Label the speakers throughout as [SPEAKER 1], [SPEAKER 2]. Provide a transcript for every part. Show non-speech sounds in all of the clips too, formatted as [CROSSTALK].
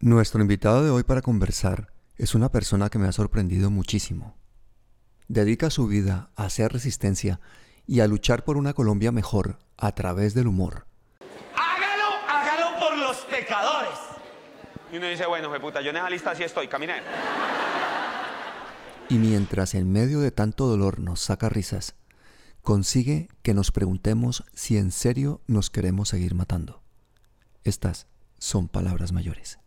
[SPEAKER 1] Nuestro invitado de hoy para conversar es una persona que me ha sorprendido muchísimo. Dedica su vida a hacer resistencia y a luchar por una Colombia mejor a través del humor.
[SPEAKER 2] Hágalo, hágalo por los pecadores.
[SPEAKER 3] Y uno dice, bueno, me puta, yo en esa lista sí estoy, caminé.
[SPEAKER 1] Y mientras en medio de tanto dolor nos saca risas, consigue que nos preguntemos si en serio nos queremos seguir matando. Estas son palabras mayores.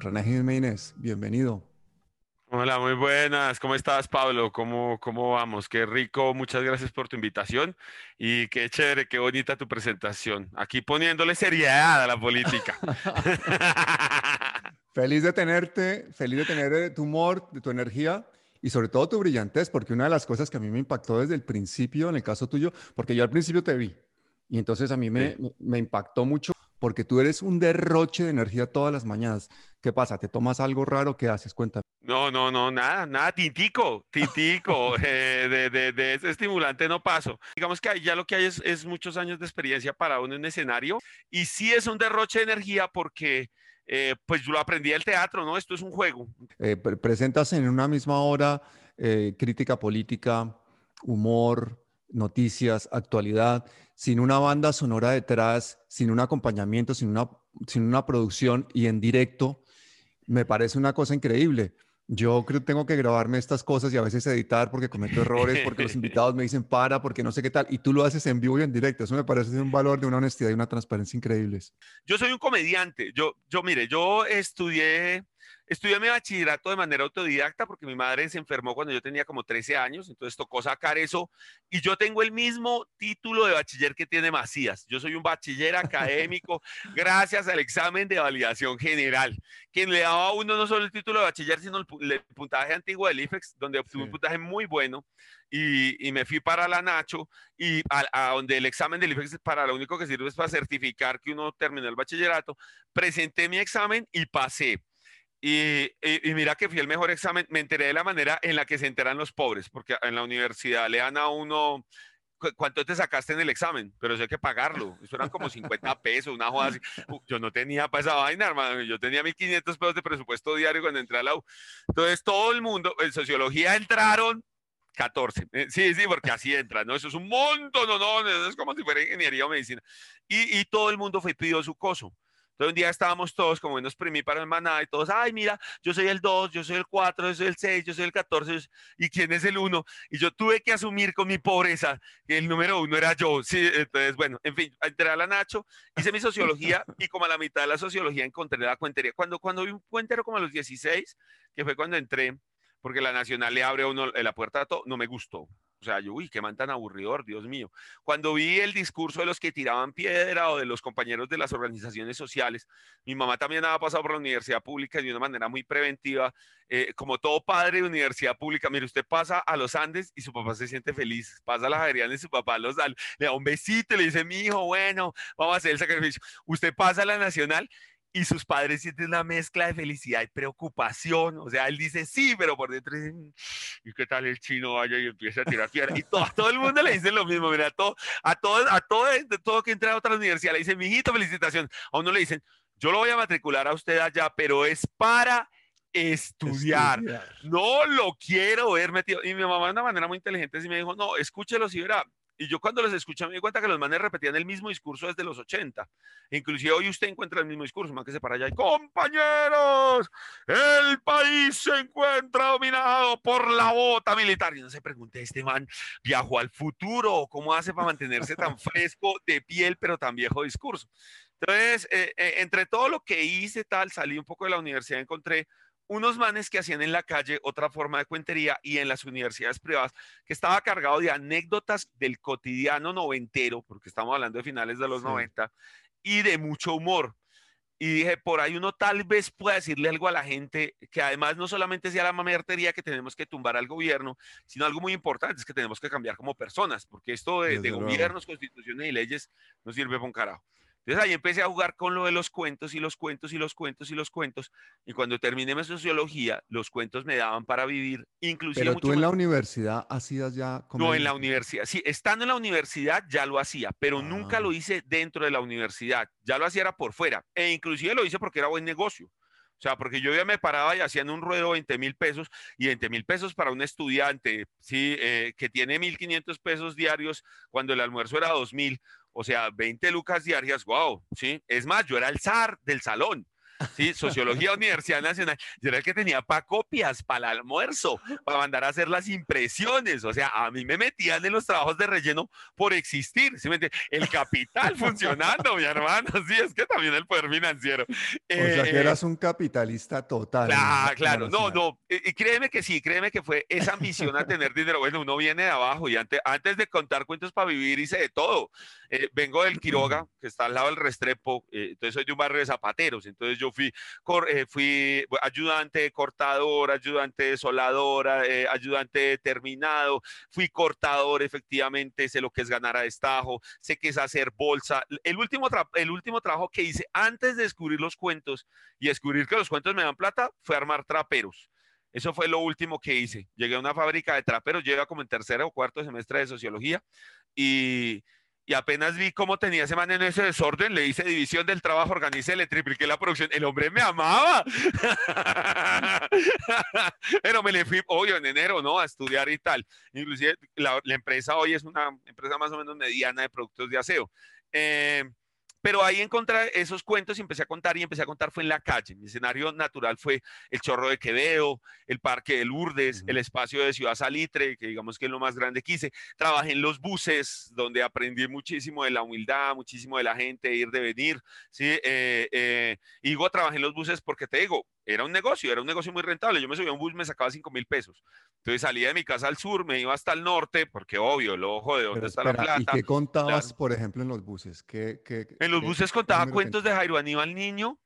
[SPEAKER 1] René Jiménez, bienvenido.
[SPEAKER 3] Hola, muy buenas. ¿Cómo estás, Pablo? ¿Cómo, ¿Cómo vamos? Qué rico. Muchas gracias por tu invitación y qué chévere, qué bonita tu presentación. Aquí poniéndole seriedad a la política. [LAUGHS] [LAUGHS]
[SPEAKER 1] feliz de tenerte, feliz de tener eh, tu humor, de tu energía y sobre todo tu brillantez, porque una de las cosas que a mí me impactó desde el principio, en el caso tuyo, porque yo al principio te vi y entonces a mí me, me impactó mucho porque tú eres un derroche de energía todas las mañanas. ¿Qué pasa? ¿Te tomas algo raro? ¿Qué haces? Cuéntame.
[SPEAKER 3] No, no, no, nada, nada, tintico, tintico, [LAUGHS] eh, de, de, de, ese estimulante no paso. Digamos que ya lo que hay es, es, muchos años de experiencia para uno en escenario y sí es un derroche de energía porque eh, pues yo lo aprendí del teatro, ¿no? Esto es un juego.
[SPEAKER 1] Eh, presentas en una misma hora eh, crítica política, humor, noticias, actualidad, sin una banda sonora detrás, sin un acompañamiento, sin una, sin una producción y en directo, me parece una cosa increíble. Yo creo que tengo que grabarme estas cosas y a veces editar porque cometo errores, porque los [LAUGHS] invitados me dicen para, porque no sé qué tal, y tú lo haces en vivo y en directo. Eso me parece un valor de una honestidad y una transparencia increíbles.
[SPEAKER 3] Yo soy un comediante. Yo, yo mire, yo estudié Estudié mi bachillerato de manera autodidacta porque mi madre se enfermó cuando yo tenía como 13 años, entonces tocó sacar eso y yo tengo el mismo título de bachiller que tiene Macías. Yo soy un bachiller académico [LAUGHS] gracias al examen de validación general, quien le daba a uno no solo el título de bachiller, sino el, puntaje antiguo del IFEX, donde obtuve un puntaje muy bueno y, y, me fui para la Nacho y a, a, donde el examen del IFEX para lo único que sirve es para certificar que uno terminó el bachillerato. Presenté mi examen y pasé. Y, y, mira que fui el mejor examen, me enteré de la manera en la que se enteran los pobres, porque en la universidad le dan a uno, ¿cuánto te sacaste en el examen? Pero eso hay que pagarlo, eso eran como 50 [LAUGHS] pesos, una joda así. Yo no tenía para esa vaina, hermano, yo tenía 1.500 pesos de presupuesto diario cuando entré a la U. Entonces todo el mundo, en sociología entraron 14. Eh, sí, sí, porque así entra, ¿no? Eso es un montón, no, no, no, es como si fuera ingeniería o medicina. Y, y todo el mundo fue pidió su coso. Entonces un día estábamos todos como nos primí para el maná y todos, ay, mira, yo soy el 2, yo soy el 4, yo soy el 6, yo soy el 14, ¿y quién es el 1? Y yo tuve que asumir con mi pobreza que el número 1 era yo. Sí, entonces, bueno, en fin, entré a la Nacho, hice mi sociología [LAUGHS] y como a la mitad de la sociología encontré la cuentería. Cuando, cuando vi un cuentero como a los 16, que fue cuando entré, porque la Nacional le abre a uno la puerta a todo, no me gustó. O sea, yo, uy, qué man tan aburridor, Dios mío. Cuando vi el discurso de los que tiraban piedra o de los compañeros de las organizaciones sociales, mi mamá también había pasado por la universidad pública de una manera muy preventiva. Eh, como todo padre de universidad pública, mire, usted pasa a los Andes y su papá se siente feliz. Pasa a la Javeriana y su papá los le da un besito le dice, mi hijo, bueno, vamos a hacer el sacrificio. Usted pasa a la Nacional y sus padres sienten una mezcla de felicidad y preocupación. O sea, él dice sí, pero por dentro dicen, ¿y qué tal el chino vaya y empieza a tirar piedra? Y todo, a todo el mundo le dicen lo mismo. Mira, a todo, a todo, a todo, de todo que entra a otra universidad le dicen, mijito, felicitación. A uno le dicen, yo lo voy a matricular a usted allá, pero es para estudiar. estudiar. No lo quiero ver metido. Y mi mamá de una manera muy inteligente sí me dijo, no, escúchelo si verá. Y yo cuando los escuché me di cuenta que los manes repetían el mismo discurso desde los 80. Inclusive hoy usted encuentra el mismo discurso, más que se para allá y compañeros, el país se encuentra dominado por la bota militar. Y no se pregunte, este man viajó al futuro, ¿cómo hace para mantenerse tan [LAUGHS] fresco de piel, pero tan viejo discurso? Entonces, eh, eh, entre todo lo que hice tal, salí un poco de la universidad, encontré unos manes que hacían en la calle otra forma de cuentería y en las universidades privadas, que estaba cargado de anécdotas del cotidiano noventero, porque estamos hablando de finales de los sí. 90, y de mucho humor. Y dije, por ahí uno tal vez pueda decirle algo a la gente que además no solamente sea la mamertería que tenemos que tumbar al gobierno, sino algo muy importante, es que tenemos que cambiar como personas, porque esto de, de gobiernos, constituciones y leyes no sirve para un carajo. Entonces ahí empecé a jugar con lo de los cuentos y los cuentos y los cuentos y los cuentos. Y cuando terminé mi sociología, los cuentos me daban para vivir, inclusive.
[SPEAKER 1] Pero tú en la universidad hacías ya.
[SPEAKER 3] No, en la universidad. Sí, estando en la universidad ya lo hacía, pero nunca lo
[SPEAKER 1] Ah.
[SPEAKER 3] hice dentro de la universidad. Ya lo hacía era por fuera. E inclusive lo hice porque era buen negocio. O sea, porque yo ya me paraba y hacían un ruedo 20 mil pesos y 20 mil pesos para un estudiante, sí, eh, que tiene 1.500 pesos diarios cuando el almuerzo era 2.000, o sea, 20 lucas diarias, wow, sí. Es más, yo era el zar del salón. Sí, [LAUGHS] Sociología Universidad Nacional. Yo era el que tenía para copias, para el almuerzo, para mandar a hacer las impresiones. O sea, a mí me metían en los trabajos de relleno por existir. El capital funcionando, mi hermano. [LAUGHS] Sí, es que también el poder financiero.
[SPEAKER 1] O sea, que
[SPEAKER 3] Eh,
[SPEAKER 1] eras un capitalista total.
[SPEAKER 3] Claro,
[SPEAKER 1] la
[SPEAKER 3] claro, no, no, y y créeme que sí, créeme que fue esa ambición a tener dinero. Bueno, uno viene de abajo y antes, antes de contar cuentos para vivir hice de todo. Eh, vengo del Quiroga, que está al lado del Restrepo, eh, entonces soy de un barrio de zapateros, entonces yo fui, cor- eh, fui ayudante de cortador, ayudante de soladora, eh, ayudante de terminado, fui cortador efectivamente, sé lo que es ganar a destajo, sé que es hacer bolsa. El último, el último trabajo que hice antes de descubrir los cuentos y descubrir que los cuentos me dan plata fue armar traperos. Eso fue lo último que hice. Llegué a una fábrica de traperos, llegué como en tercero o cuarto semestre de sociología y, y apenas vi cómo tenía ese man en ese desorden, le hice división del trabajo, organicé, le tripliqué la producción. El hombre me amaba. [LAUGHS] Pero me le fui, obvio, en enero, ¿no? A estudiar y tal. Inclusive la, la empresa hoy es una empresa más o menos mediana de productos de aseo. Eh, pero ahí encontré esos cuentos y empecé a contar y empecé a contar fue en la calle. Mi escenario natural fue el Chorro de Quevedo, el Parque de Lourdes, el espacio de Ciudad Salitre, que digamos que es lo más grande que hice. Trabajé en los buses, donde aprendí muchísimo de la humildad, muchísimo de la gente, de ir, de venir. ¿sí? Eh, eh, y digo, trabajé en los buses porque te digo, era un negocio, era un negocio muy rentable. Yo me subía a un bus, me sacaba 5 mil pesos. Entonces salía de mi casa al sur, me iba hasta el norte, porque obvio, el ojo de dónde
[SPEAKER 1] Pero
[SPEAKER 3] está la
[SPEAKER 1] espera, ¿y
[SPEAKER 3] plata.
[SPEAKER 1] qué contabas,
[SPEAKER 3] claro.
[SPEAKER 1] por ejemplo, en los buses? ¿Qué, qué,
[SPEAKER 3] En los
[SPEAKER 1] qué-
[SPEAKER 3] buses contaba cuentos de Jairo Aníbal Niño,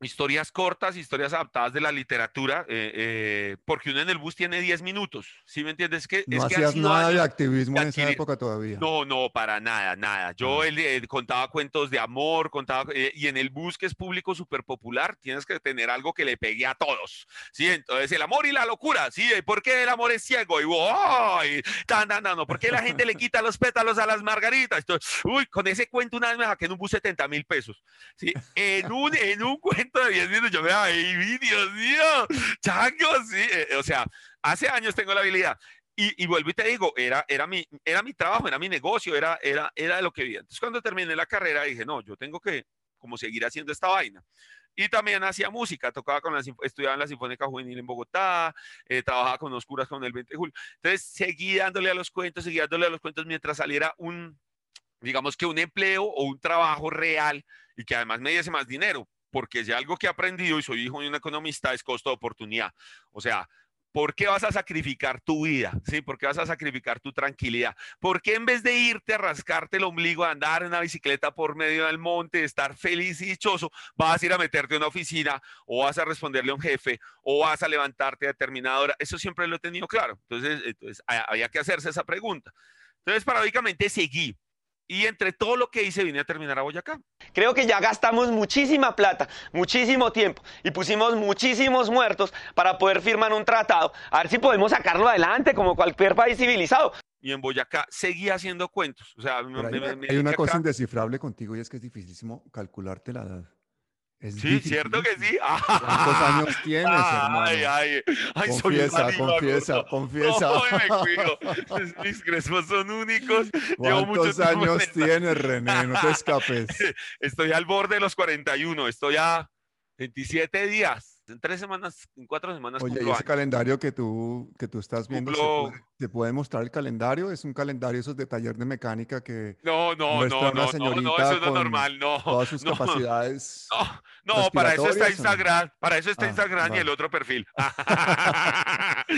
[SPEAKER 3] historias cortas, historias adaptadas de la literatura, eh, eh, porque uno en el bus tiene 10 minutos, ¿sí me entiendes? Es que,
[SPEAKER 1] No
[SPEAKER 3] es que
[SPEAKER 1] hacías nada de activismo
[SPEAKER 3] de
[SPEAKER 1] en esa época todavía.
[SPEAKER 3] No, no, para nada, nada. Yo él, eh, contaba cuentos de amor, contaba, y en el bus que es público súper popular, tienes que tener algo que le pegue a todos, ¿sí? Entonces, el amor y la locura, ¿sí? ¿Por qué el amor es ciego? Y, ¡ay! Tan, tan, tan, no, ¿por qué la gente le quita los pétalos a las margaritas? Entonces, uy, con ese cuento una vez me saqué en un bus 70 mil pesos, ¿sí? En un, en un cuento de 10 minutos, yo me ay, Dios mío, chango, sí, eh, o sea, hace años tengo la habilidad. Y, y vuelvo y te digo, era, era, mi, era mi trabajo, era mi negocio, era, era, era lo que vivía. Entonces, cuando terminé la carrera, dije, no, yo tengo que como seguir haciendo esta vaina. Y también hacía música, tocaba con la, estudiaba en la Sinfónica Juvenil en Bogotá, eh, trabajaba con los curas con el 20 de julio. Entonces, seguí dándole a los cuentos, seguí dándole a los cuentos mientras saliera un, digamos que un empleo o un trabajo real y que además me diese más dinero, porque si algo que he aprendido y soy hijo de un economista es costo de oportunidad. O sea, ¿por qué vas a sacrificar tu vida? ¿Sí? ¿Por qué vas a sacrificar tu tranquilidad? ¿Por qué en vez de irte a rascarte el ombligo, a andar en una bicicleta por medio del monte, estar feliz y dichoso, vas a ir a meterte en una oficina o vas a responderle a un jefe o vas a levantarte a determinada hora? Eso siempre lo he tenido claro. Entonces, entonces ha- había que hacerse esa pregunta. Entonces, paradójicamente seguí. Y entre todo lo que hice, vine a terminar a Boyacá.
[SPEAKER 4] Creo que ya gastamos muchísima plata, muchísimo tiempo y pusimos muchísimos muertos para poder firmar un tratado. A ver si podemos sacarlo adelante como cualquier país civilizado.
[SPEAKER 3] Y en Boyacá seguí haciendo cuentos. O sea, me-
[SPEAKER 1] hay,
[SPEAKER 3] me- me
[SPEAKER 1] hay una cosa
[SPEAKER 3] acá.
[SPEAKER 1] indescifrable contigo y es que es dificilísimo calcularte la edad. Es
[SPEAKER 3] Sí, cierto que sí. [LAUGHS]
[SPEAKER 1] ¿Cuántos años tienes, hermano?
[SPEAKER 3] Ay, ay, ay, soy
[SPEAKER 1] Confiesa,
[SPEAKER 3] marido,
[SPEAKER 1] confiesa, confiesa.
[SPEAKER 3] No, me cuido. [LAUGHS] Mis crespos son únicos.
[SPEAKER 1] ¿Cuántos
[SPEAKER 3] en
[SPEAKER 1] años
[SPEAKER 3] esta-
[SPEAKER 1] tienes, René? No te [LAUGHS] escapes.
[SPEAKER 3] Estoy al borde de los 41. Estoy a 27 días. En tres semanas, en cuatro semanas
[SPEAKER 1] Oye, ¿y ese
[SPEAKER 3] años.
[SPEAKER 1] calendario que tú, que tú estás viendo, ¿se
[SPEAKER 3] Cumplo-
[SPEAKER 1] puede, se puede mostrar el calendario? Es un calendario esos de taller de mecánica que
[SPEAKER 3] No, no, no, no, no, no, eso no es normal, no.
[SPEAKER 1] todas sus
[SPEAKER 3] no.
[SPEAKER 1] capacidades.
[SPEAKER 3] No, no, para eso está. Instagram, para eso está
[SPEAKER 1] Ah,
[SPEAKER 3] Instagram y
[SPEAKER 1] vale.
[SPEAKER 3] el otro perfil. Ay,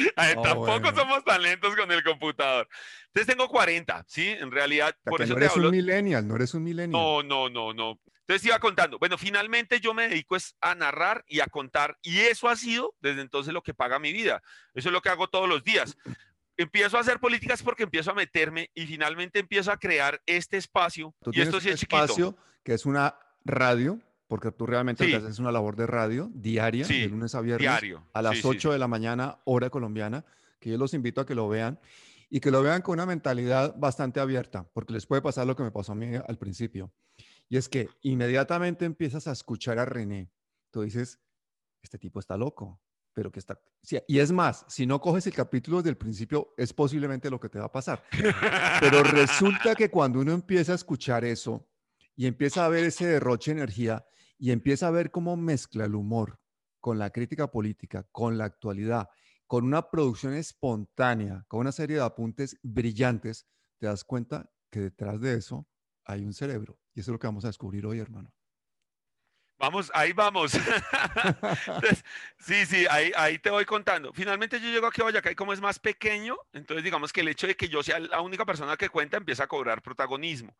[SPEAKER 3] [LAUGHS]
[SPEAKER 1] Ah,
[SPEAKER 3] Tampoco
[SPEAKER 1] bueno.
[SPEAKER 3] somos tan lentos con el computador. Entonces tengo 40, ¿sí? En realidad,
[SPEAKER 1] O sea,
[SPEAKER 3] por eso
[SPEAKER 1] no
[SPEAKER 3] te
[SPEAKER 1] eres
[SPEAKER 3] hablo.
[SPEAKER 1] un millennial, no eres un millennial.
[SPEAKER 3] No, no, no, no. Entonces iba contando. Bueno, finalmente yo me dedico es a narrar y a contar. Y eso ha sido desde entonces lo que paga mi vida. Eso es lo que hago todos los días. empiezo a hacer políticas porque empiezo a meterme y finalmente empiezo a crear este espacio.
[SPEAKER 1] Tú
[SPEAKER 3] y esto sí es chiquito.
[SPEAKER 1] espacio que es una radio, porque tú realmente
[SPEAKER 3] Sí.
[SPEAKER 1] haces es una labor de radio diaria,
[SPEAKER 3] Sí,
[SPEAKER 1] de lunes a viernes,
[SPEAKER 3] diario.
[SPEAKER 1] a las
[SPEAKER 3] sí,
[SPEAKER 1] 8 de la mañana, hora colombiana, que yo los invito a que lo vean y que lo vean con una mentalidad bastante abierta, porque les puede pasar lo que me pasó a mí al principio. Y es que inmediatamente empiezas a escuchar a René. Tú dices, este tipo está loco, pero que está... y es más, si no coges el capítulo desde el principio, es posiblemente lo que te va a pasar. Pero resulta que cuando uno empieza a escuchar eso y empieza a ver ese derroche de energía y empieza a ver cómo mezcla el humor con la crítica política, con la actualidad, con una producción espontánea, con una serie de apuntes brillantes, te das cuenta que detrás de eso hay un cerebro. Y eso es lo que vamos a descubrir hoy, hermano.
[SPEAKER 3] Vamos, ahí vamos. [LAUGHS] Entonces, sí, sí, ahí, ahí te voy contando. Finalmente yo llego aquí a Boyacá y como es más pequeño, entonces digamos que el hecho de que yo sea la única persona que cuenta empieza a cobrar protagonismo.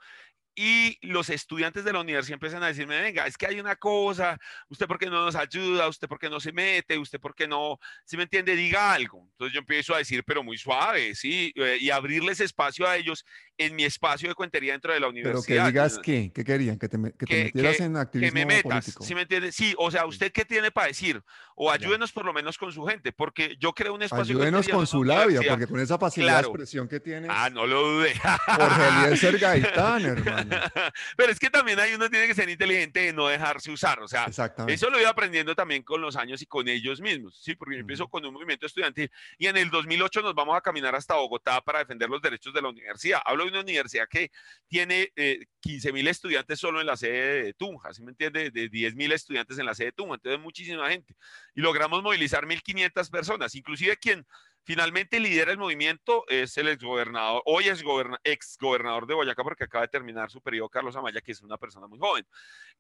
[SPEAKER 3] Y los estudiantes de la universidad empiezan a decirme, venga, es que hay una cosa, usted por qué no nos ayuda, usted por qué no se mete, usted por qué no, si me entiende, diga algo. Entonces yo empiezo a decir, pero muy suave, sí, eh, y abrirles espacio a ellos en mi espacio de cuentería dentro de la
[SPEAKER 1] Pero
[SPEAKER 3] universidad.
[SPEAKER 1] que digas qué, ¿qué querían? Que te, que te
[SPEAKER 3] que-
[SPEAKER 1] metieras
[SPEAKER 3] que-
[SPEAKER 1] en
[SPEAKER 3] que
[SPEAKER 1] activismo
[SPEAKER 3] me metas,
[SPEAKER 1] político.
[SPEAKER 3] ¿sí me entiende? Sí, o sea, ¿usted qué tiene para decir? O ayúdenos por lo menos con su gente, porque yo creo un espacio de
[SPEAKER 1] Ayúdenos
[SPEAKER 3] contenido
[SPEAKER 1] con su labia, porque con esa facilidad
[SPEAKER 3] Claro.
[SPEAKER 1] de expresión que tienes,
[SPEAKER 3] Ah, no lo dudé.
[SPEAKER 1] Jorge Eliezer [LAUGHS] Gaitán, hermano. [LAUGHS]
[SPEAKER 3] Pero es que también ahí uno tiene que ser inteligente de no dejarse usar, o sea,
[SPEAKER 1] Exactamente.
[SPEAKER 3] eso lo he ido aprendiendo también con los años y con ellos mismos, ¿sí? Porque yo empiezo con un movimiento estudiantil y en el 2008 nos vamos a caminar hasta Bogotá para defender los derechos de la universidad. Hablo de una universidad que tiene eh, 15 mil estudiantes solo en la sede de Tunja, ¿sí me entiende? De 10 mil estudiantes en la sede de Tunja, entonces muchísima gente. Y logramos movilizar 1.500 personas, inclusive quien finalmente lidera el movimiento es el exgobernador, hoy es goberna- exgobernador de Boyacá porque acaba de terminar su periodo Carlos Amaya, que es una persona muy joven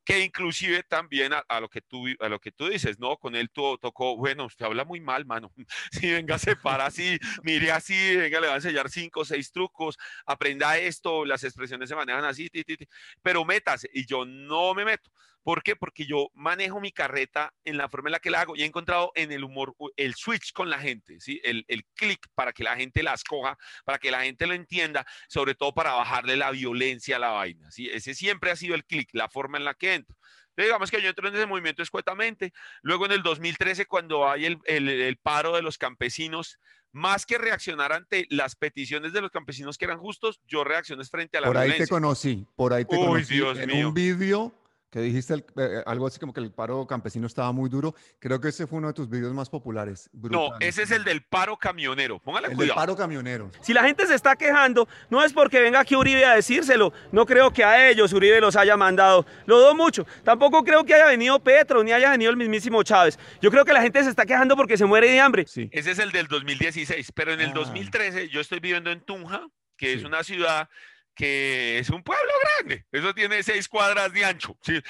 [SPEAKER 3] que inclusive también a, a lo que tú a lo que tú dices, ¿no? Con él to- tocó, bueno, usted habla muy mal, mano. [LAUGHS] Sí, venga, se para así, mire así, venga, le va a enseñar cinco o seis trucos, aprenda esto, las expresiones se manejan así, ti, ti, ti, pero métase. Y yo no me meto. ¿Por qué? Porque yo manejo mi carreta en la forma en la que la hago y he encontrado en el humor el switch con la gente, ¿sí? El, el clic para que la gente las coja, para que la gente lo entienda, sobre todo para bajarle la violencia a la vaina, ¿sí? Ese siempre ha sido el clic, la forma en la que entro. Entonces, digamos que yo entro en ese movimiento escuetamente. Luego en el 2013, cuando hay el, el- el paro de los campesinos, más que reaccionar ante las peticiones de los campesinos que eran justos, yo reaccioné frente a la
[SPEAKER 1] Por ahí te
[SPEAKER 3] violencia.
[SPEAKER 1] conocí, por ahí te
[SPEAKER 3] Uy,
[SPEAKER 1] conocí
[SPEAKER 3] Dios
[SPEAKER 1] en
[SPEAKER 3] mío.
[SPEAKER 1] un vídeo que dijiste el- eh, algo así como que el paro campesino estaba muy duro. Creo que ese fue uno de tus vídeos más populares.
[SPEAKER 3] No, ese es el del paro camionero. Póngale
[SPEAKER 1] el del
[SPEAKER 3] cuidado.
[SPEAKER 1] paro camionero.
[SPEAKER 4] Si la gente se está quejando, no es porque venga aquí Uribe a decírselo. No creo que a ellos Uribe los haya mandado. Lo dudo mucho. Tampoco creo que haya venido Petro ni haya venido el mismísimo Chávez. Yo creo que la gente se está quejando porque se muere de hambre.
[SPEAKER 1] Sí.
[SPEAKER 3] Ese es el del 2016, pero en el
[SPEAKER 1] Ah.
[SPEAKER 3] 2013 yo estoy viviendo en Tunja, que es una ciudad que es un pueblo grande. Eso tiene seis cuadras de ancho. [LAUGHS] ¿sí?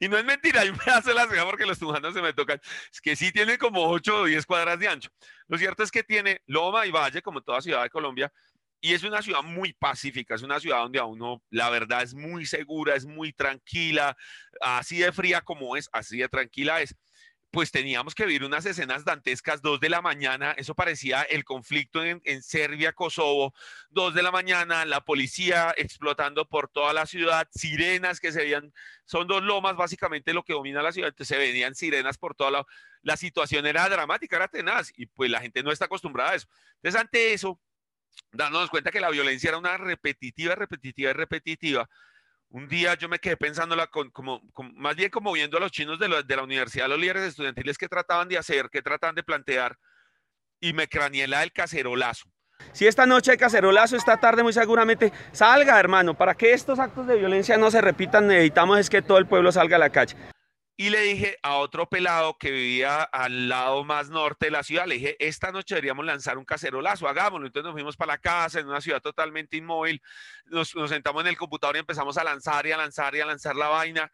[SPEAKER 3] Y no es mentira, yo me hace la ceja porque los tunjanos se me tocan. Es que sí tiene como ocho o diez cuadras de ancho. Lo cierto es que tiene loma y valle, como toda ciudad de Colombia, y es una ciudad muy pacífica, es una ciudad donde a uno, la verdad, es muy segura, es muy tranquila, así de fría como es, así de tranquila es pues teníamos que vivir unas escenas dantescas, dos de la mañana, eso parecía el conflicto en, en Serbia, Kosovo, dos de la mañana, la policía explotando por toda la ciudad, sirenas que se veían, son dos lomas básicamente lo que domina la ciudad, entonces se venían sirenas por toda la, la situación era dramática, era tenaz, y pues la gente no está acostumbrada a eso. Entonces ante eso, dándonos cuenta que la violencia era una repetitiva, repetitiva y repetitiva, un día yo me quedé pensándola con, como, más bien como viendo a los chinos de, la- de la universidad, los líderes estudiantiles que trataban de hacer, que trataban de plantear, y me craneé la del cacerolazo.
[SPEAKER 4] Si esta noche hay cacerolazo, esta tarde muy seguramente salga, hermano. Para que estos actos de violencia no se repitan, necesitamos es que todo el pueblo salga a la calle.
[SPEAKER 3] Y le dije a otro pelado que vivía al lado más norte de la ciudad, le dije, esta noche deberíamos lanzar un cacerolazo, hagámoslo. Entonces nos fuimos para la casa en una ciudad totalmente inmóvil, nos, nos sentamos en el computador y empezamos a lanzar y a lanzar y a lanzar la vaina.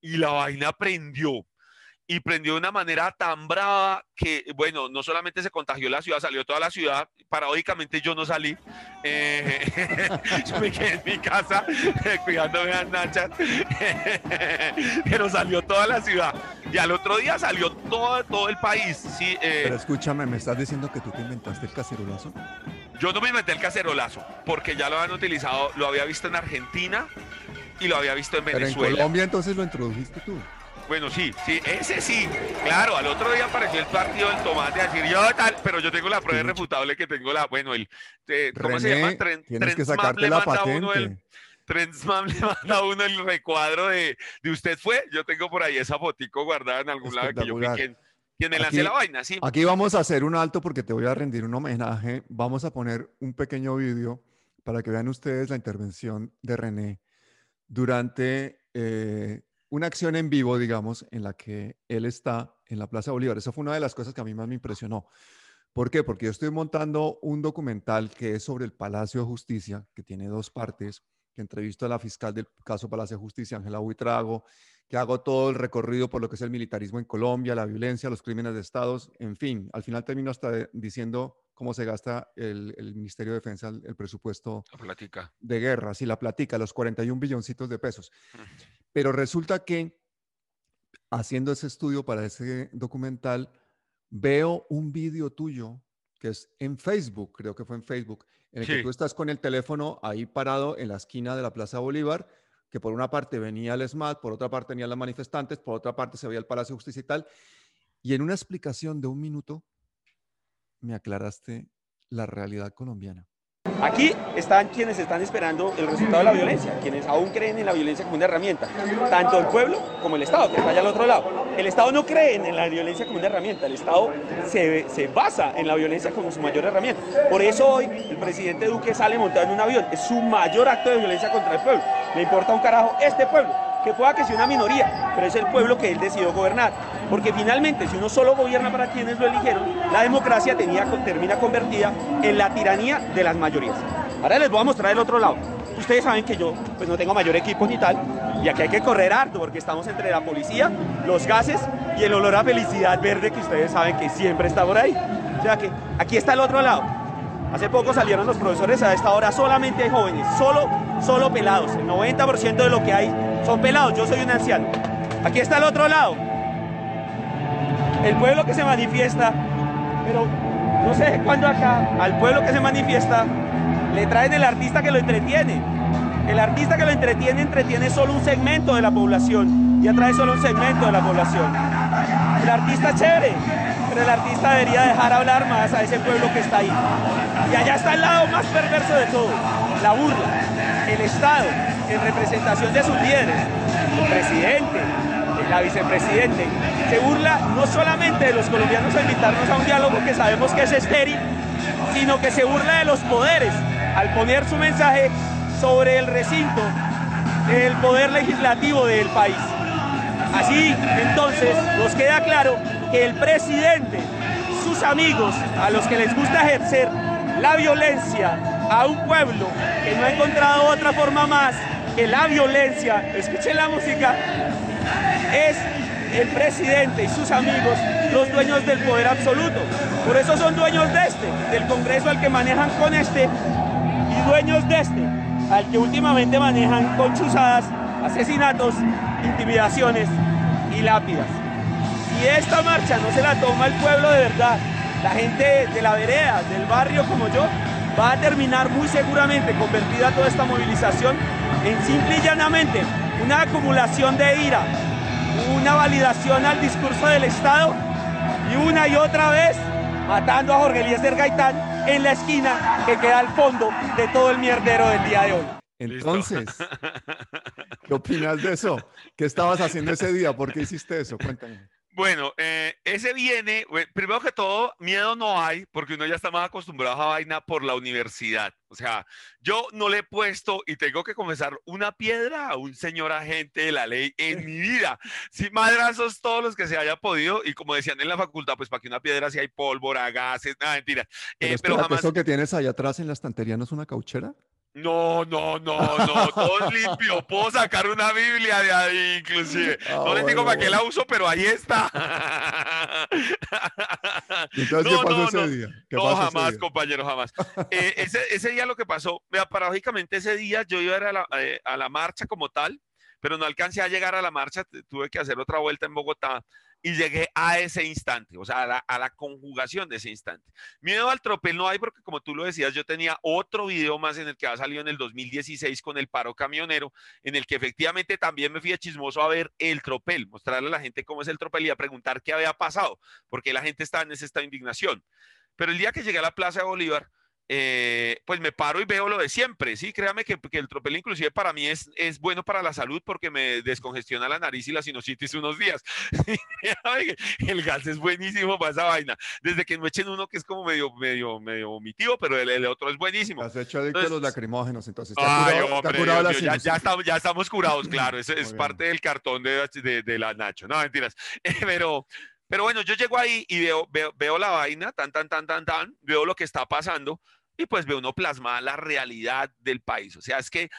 [SPEAKER 3] Y la vaina prendió. Y prendió de una manera tan brava que, bueno, no solamente se contagió la ciudad, salió toda la ciudad. Paradójicamente yo no salí. Eh, [LAUGHS] yo me quedé en mi casa [LAUGHS] cuidándome a las nachas. [LAUGHS] Pero salió toda la ciudad.
[SPEAKER 5] Y al otro día salió todo, todo el país. Sí, eh,
[SPEAKER 1] Pero escúchame, ¿me estás diciendo que tú te inventaste el cacerolazo?
[SPEAKER 5] yo no me inventé el cacerolazo, porque ya lo habían utilizado, lo había visto en Argentina y lo había visto en
[SPEAKER 1] Pero en
[SPEAKER 5] Venezuela.
[SPEAKER 1] Colombia entonces lo introdujiste tú.
[SPEAKER 5] Bueno, sí, sí, ese sí. Claro, al otro día apareció el partido del tomate a decir yo tal, pero yo tengo la prueba irrefutable que tengo la, bueno, el, eh, ¿cómo se llama? Tren-
[SPEAKER 1] tienes que sacarte
[SPEAKER 5] le
[SPEAKER 1] la
[SPEAKER 5] manda a uno el-
[SPEAKER 1] patente.
[SPEAKER 5] Le manda uno el recuadro de, de usted fue. Yo tengo por ahí esa fotico guardada en algún lado que yo fui quien, quien me lancé
[SPEAKER 1] Aquí-
[SPEAKER 5] la vaina, sí.
[SPEAKER 1] Aquí vamos a hacer un alto porque te voy a rendir un homenaje. Vamos a poner un pequeño vídeo para que vean ustedes la intervención de René durante eh, una acción en vivo, digamos, en la que él está en la Plaza Bolívar. Eso fue una de las cosas que a mí más me impresionó. ¿Por qué? Porque yo estoy montando un documental que es sobre el Palacio de Justicia, que tiene dos partes, que entrevisto a la fiscal del caso Palacio de Justicia, Ángela Buitrago, que hago todo el recorrido por lo que es el militarismo en Colombia, la violencia, los crímenes de estados, en fin, al final termino hasta de- diciendo cómo se gasta el, el Ministerio de Defensa el, el presupuesto de guerra, si la platica, los 41 billoncitos de pesos. Pero resulta que haciendo ese estudio para ese documental, veo un vídeo tuyo que es en Facebook, creo que fue en Facebook, en el que tú estás con el teléfono ahí parado en la esquina de la Plaza Bolívar, que por una parte venía el SMAT, por otra parte venían los manifestantes, por otra parte se veía el Palacio de Justicia y tal. Y en una explicación de un minuto, me aclaraste la realidad colombiana.
[SPEAKER 3] Aquí están quienes están esperando el resultado de la violencia, quienes aún creen en la violencia como una herramienta, tanto el pueblo como el Estado, que está allá al otro lado. El Estado no cree en la violencia como una herramienta, el Estado se, se basa en la violencia como su mayor herramienta. Por eso hoy el presidente Duque sale montado en un avión, es su mayor acto de violencia contra el pueblo. Le importa un carajo este pueblo, que pueda que sea una minoría, pero es el pueblo que él decidió gobernar. Porque finalmente, si uno solo gobierna para quienes lo eligieron, la democracia tenía, termina convertida en la tiranía de las mayorías. Ahora les voy a mostrar el otro lado. Ustedes saben que yo pues no tengo mayor equipo ni tal, y aquí hay que correr harto porque estamos entre la policía, los gases y el olor a felicidad verde que ustedes saben que siempre está por ahí. O sea que aquí está el otro lado. Hace poco salieron los profesores a esta hora solamente jóvenes, solo, solo pelados. El 90% de lo que hay son pelados. Yo soy un anciano. Aquí está el otro lado. El pueblo que se manifiesta, pero no sé cuándo acá, al pueblo que se manifiesta, le traen el artista que lo entretiene. El artista que lo entretiene, entretiene solo un segmento de la población y atrae solo un segmento de la población. El artista chévere, pero el artista debería dejar hablar más a ese pueblo que está ahí. Y allá está el lado más perverso de todo, la burla. El Estado, en representación de sus líderes, el presidente, la vicepresidente, se burla no solamente de los colombianos a invitarnos a un diálogo que sabemos que es estéril, sino que se burla de los poderes al poner su mensaje sobre el recinto del poder legislativo del país. Así, entonces, nos queda claro que el presidente, sus amigos, a los que les gusta ejercer la violencia a un pueblo que no ha encontrado otra forma más que la violencia, escuchen la música, es el presidente y sus amigos los dueños del poder absoluto. Por eso son dueños de este, del Congreso al que manejan con este, y dueños de este, al que últimamente manejan con chuzadas, asesinatos, intimidaciones y lápidas. Si esta marcha no se la toma el pueblo de verdad, la gente de la vereda, del barrio como yo, va a terminar muy seguramente convertida toda esta movilización en simple y llanamente una acumulación de ira, una validación al discurso del Estado y una y otra vez matando a Jorge Eliezer Gaitán en la esquina que queda al fondo de todo el mierdero del día de hoy.
[SPEAKER 1] Entonces, [LAUGHS] ¿qué opinas de eso? ¿Qué estabas haciendo ese día? ¿Por qué hiciste eso? Cuéntame.
[SPEAKER 5] Bueno, eh, ese viene, primero que todo, miedo no hay, porque uno ya está más acostumbrado a esa vaina por la universidad. O sea, yo no le he puesto, y tengo que confesar, una piedra a un señor agente de la ley en mi vida. Sí, madrazos todos los que se haya podido, y como decían en la facultad, pues para que una piedra si hay pólvora, gases, nada, mentira.
[SPEAKER 1] Pero,
[SPEAKER 5] Eh, pero
[SPEAKER 1] espérate,
[SPEAKER 5] jamás,
[SPEAKER 1] ¿eso que tienes allá atrás en la estantería no es una cauchera?
[SPEAKER 5] No, no, no, no, todo limpio. Puedo sacar una Biblia de ahí, inclusive.
[SPEAKER 1] Ah,
[SPEAKER 5] No les digo
[SPEAKER 1] bueno,
[SPEAKER 5] para qué la uso, pero ahí está.
[SPEAKER 1] ¿Y Entonces,
[SPEAKER 5] No,
[SPEAKER 1] ¿qué pasó
[SPEAKER 5] no,
[SPEAKER 1] ese
[SPEAKER 5] no.
[SPEAKER 1] día? ¿Qué
[SPEAKER 5] No, jamás,
[SPEAKER 1] día?
[SPEAKER 5] compañero, jamás. Eh, ese, ese día lo que pasó, vea, paradójicamente ese día yo iba a ir a la, eh, a la marcha como tal,
[SPEAKER 3] pero no alcancé a llegar a la marcha, tuve que hacer otra vuelta en Bogotá y llegué a ese instante, o sea, a la, conjugación de ese instante. Miedo al tropel no hay porque, como tú lo decías, yo tenía otro video más en el que ha salido en el 2016 con el paro camionero, en el que efectivamente también me fui a chismoso a ver el tropel, mostrarle a la gente cómo es el tropel y a preguntar qué había pasado, porque la gente está en esta indignación. Pero el día que llegué a la Plaza de Bolívar, eh, pues me paro y veo lo de siempre, sí, créame que, el tropel inclusive para mí es, es bueno para la salud porque me descongestiona la nariz y la sinusitis unos días. [LAUGHS] el gas es buenísimo para esa vaina. Desde que no echen uno que es como medio, medio, medio vomitivo, pero el, otro es buenísimo.
[SPEAKER 1] Has hecho adicto a los lacrimógenos, entonces.
[SPEAKER 3] ya, estamos, curados, claro, es, [LAUGHS] es parte del cartón de, de, de la Nacho, no, mentiras. [LAUGHS] pero... Pero bueno, yo llego ahí y veo, veo, veo la vaina, tan, tan, tan, tan, tan, veo lo que está pasando y pues veo uno plasmada la realidad del país. O sea, es que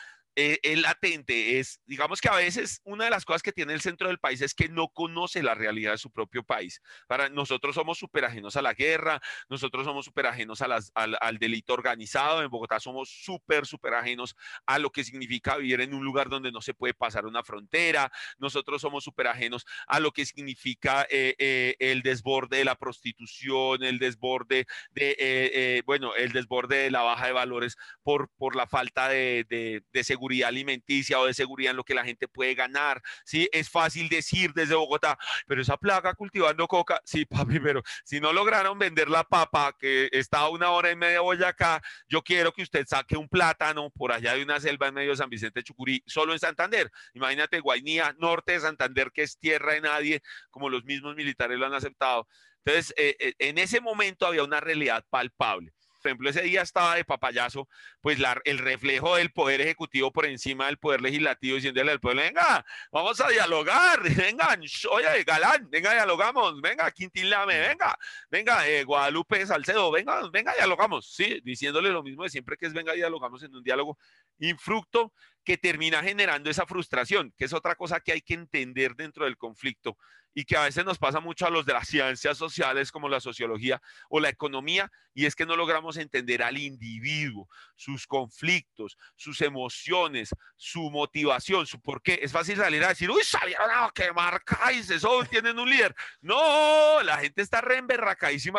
[SPEAKER 3] eh, el latente es, digamos que a veces una de las cosas que tiene el centro del país es que no conoce la realidad de su propio país. Para nosotros somos súper ajenos a la guerra, nosotros somos súper ajenos a las, al, al, delito organizado, en Bogotá somos súper, súper ajenos a lo que significa vivir en un lugar donde no se puede pasar una frontera, nosotros somos súper ajenos a lo que significa eh, eh, el desborde de la prostitución, el desborde de, bueno, el desborde de la baja de valores por, por la falta de, de, de seguridad alimenticia o de seguridad en lo que la gente puede ganar. Sí, es fácil decir desde Bogotá, pero esa plaga cultivando coca, [LAUGHS] sí, papi, pero si no lograron vender la papa que está una hora y media de Boyacá, yo quiero que usted saque un plátano por allá de una selva en medio de San Vicente Chucurí, solo en Santander. Imagínate Guainía, norte de Santander, que es tierra de nadie, como los mismos militares lo han aceptado. Entonces, eh, eh, en ese momento había una realidad palpable por ejemplo, ese día estaba de papayazo, pues la, el reflejo del poder ejecutivo por encima del poder legislativo diciéndole al pueblo, venga, vamos a dialogar, [LAUGHS] venga, oye, Galán, venga, dialogamos, venga, Quintín Lame, venga, venga, eh, Guadalupe Salcedo, venga, venga, dialogamos, sí, diciéndole lo mismo de siempre que es venga, dialogamos en un diálogo infructo que termina generando esa frustración, que es otra cosa que hay que entender dentro del conflicto y que a veces nos pasa mucho a los de las ciencias sociales como la sociología o la economía, y es que no logramos entender al individuo, sus conflictos, sus emociones, su motivación, su por qué. Es fácil salir a decir, uy, salieron a quemar CAIS, eso tienen un líder. No, la gente está re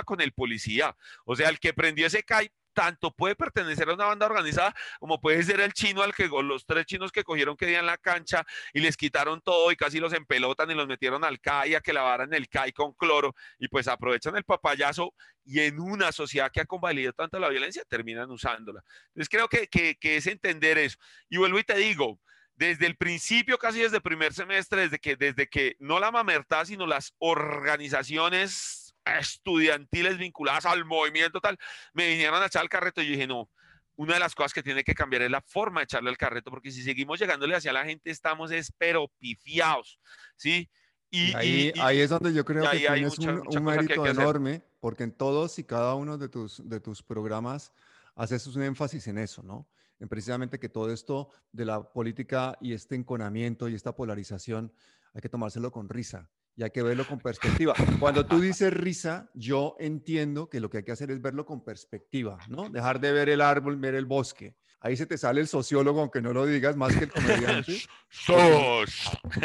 [SPEAKER 3] con el policía. O sea, el que prendió ese CAI tanto puede pertenecer a una banda organizada como puede ser el chino al que los tres chinos que cogieron que en la cancha y les quitaron todo y casi los empelotan y los metieron al CAI a que lavaran el CAI con cloro y pues aprovechan el papayazo y en una sociedad que ha convalido tanto la violencia terminan usándola. Entonces creo que, que, es entender eso. Y vuelvo y te digo, desde el principio, casi desde el primer semestre, desde que, desde que no la mamertad, sino las organizaciones estudiantiles vinculadas al movimiento tal, me vinieron a echar el carreto y yo dije, no, una de las cosas que tiene que cambiar es la forma de echarle el carreto, porque si seguimos llegándole hacia la gente, estamos pero pifiados, ¿sí?
[SPEAKER 1] Y, ahí, ahí, es donde yo creo que tienes un, mérito enorme, porque en todos y cada uno de tus, de tus programas haces un énfasis en eso, ¿no? En precisamente que todo esto de la política y este enconamiento y esta polarización hay que tomárselo con risa y hay que verlo con perspectiva. Cuando tú dices risa, yo entiendo que lo que hay que hacer es verlo con perspectiva, ¿no? Dejar de ver el árbol, ver el bosque. Ahí se te sale el sociólogo, aunque no lo digas, más que el comediante.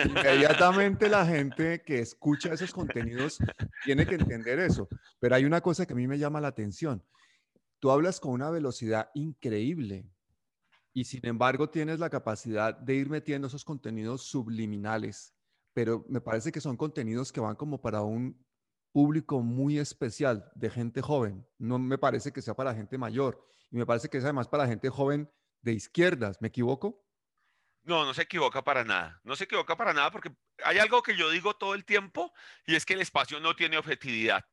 [SPEAKER 1] Inmediatamente la gente que escucha esos contenidos tiene que entender eso. Pero hay una cosa que a mí me llama la atención. Tú hablas con una velocidad increíble y sin embargo tienes la capacidad de ir metiendo esos contenidos subliminales pero me parece que son contenidos que van como para un público muy especial de gente joven. No me parece que sea para gente mayor. Y me parece que es además para gente joven de izquierdas. ¿Me equivoco?
[SPEAKER 3] No, no se equivoca para nada. No se equivoca para nada porque hay algo que yo digo todo el tiempo y es que el espacio no tiene objetividad.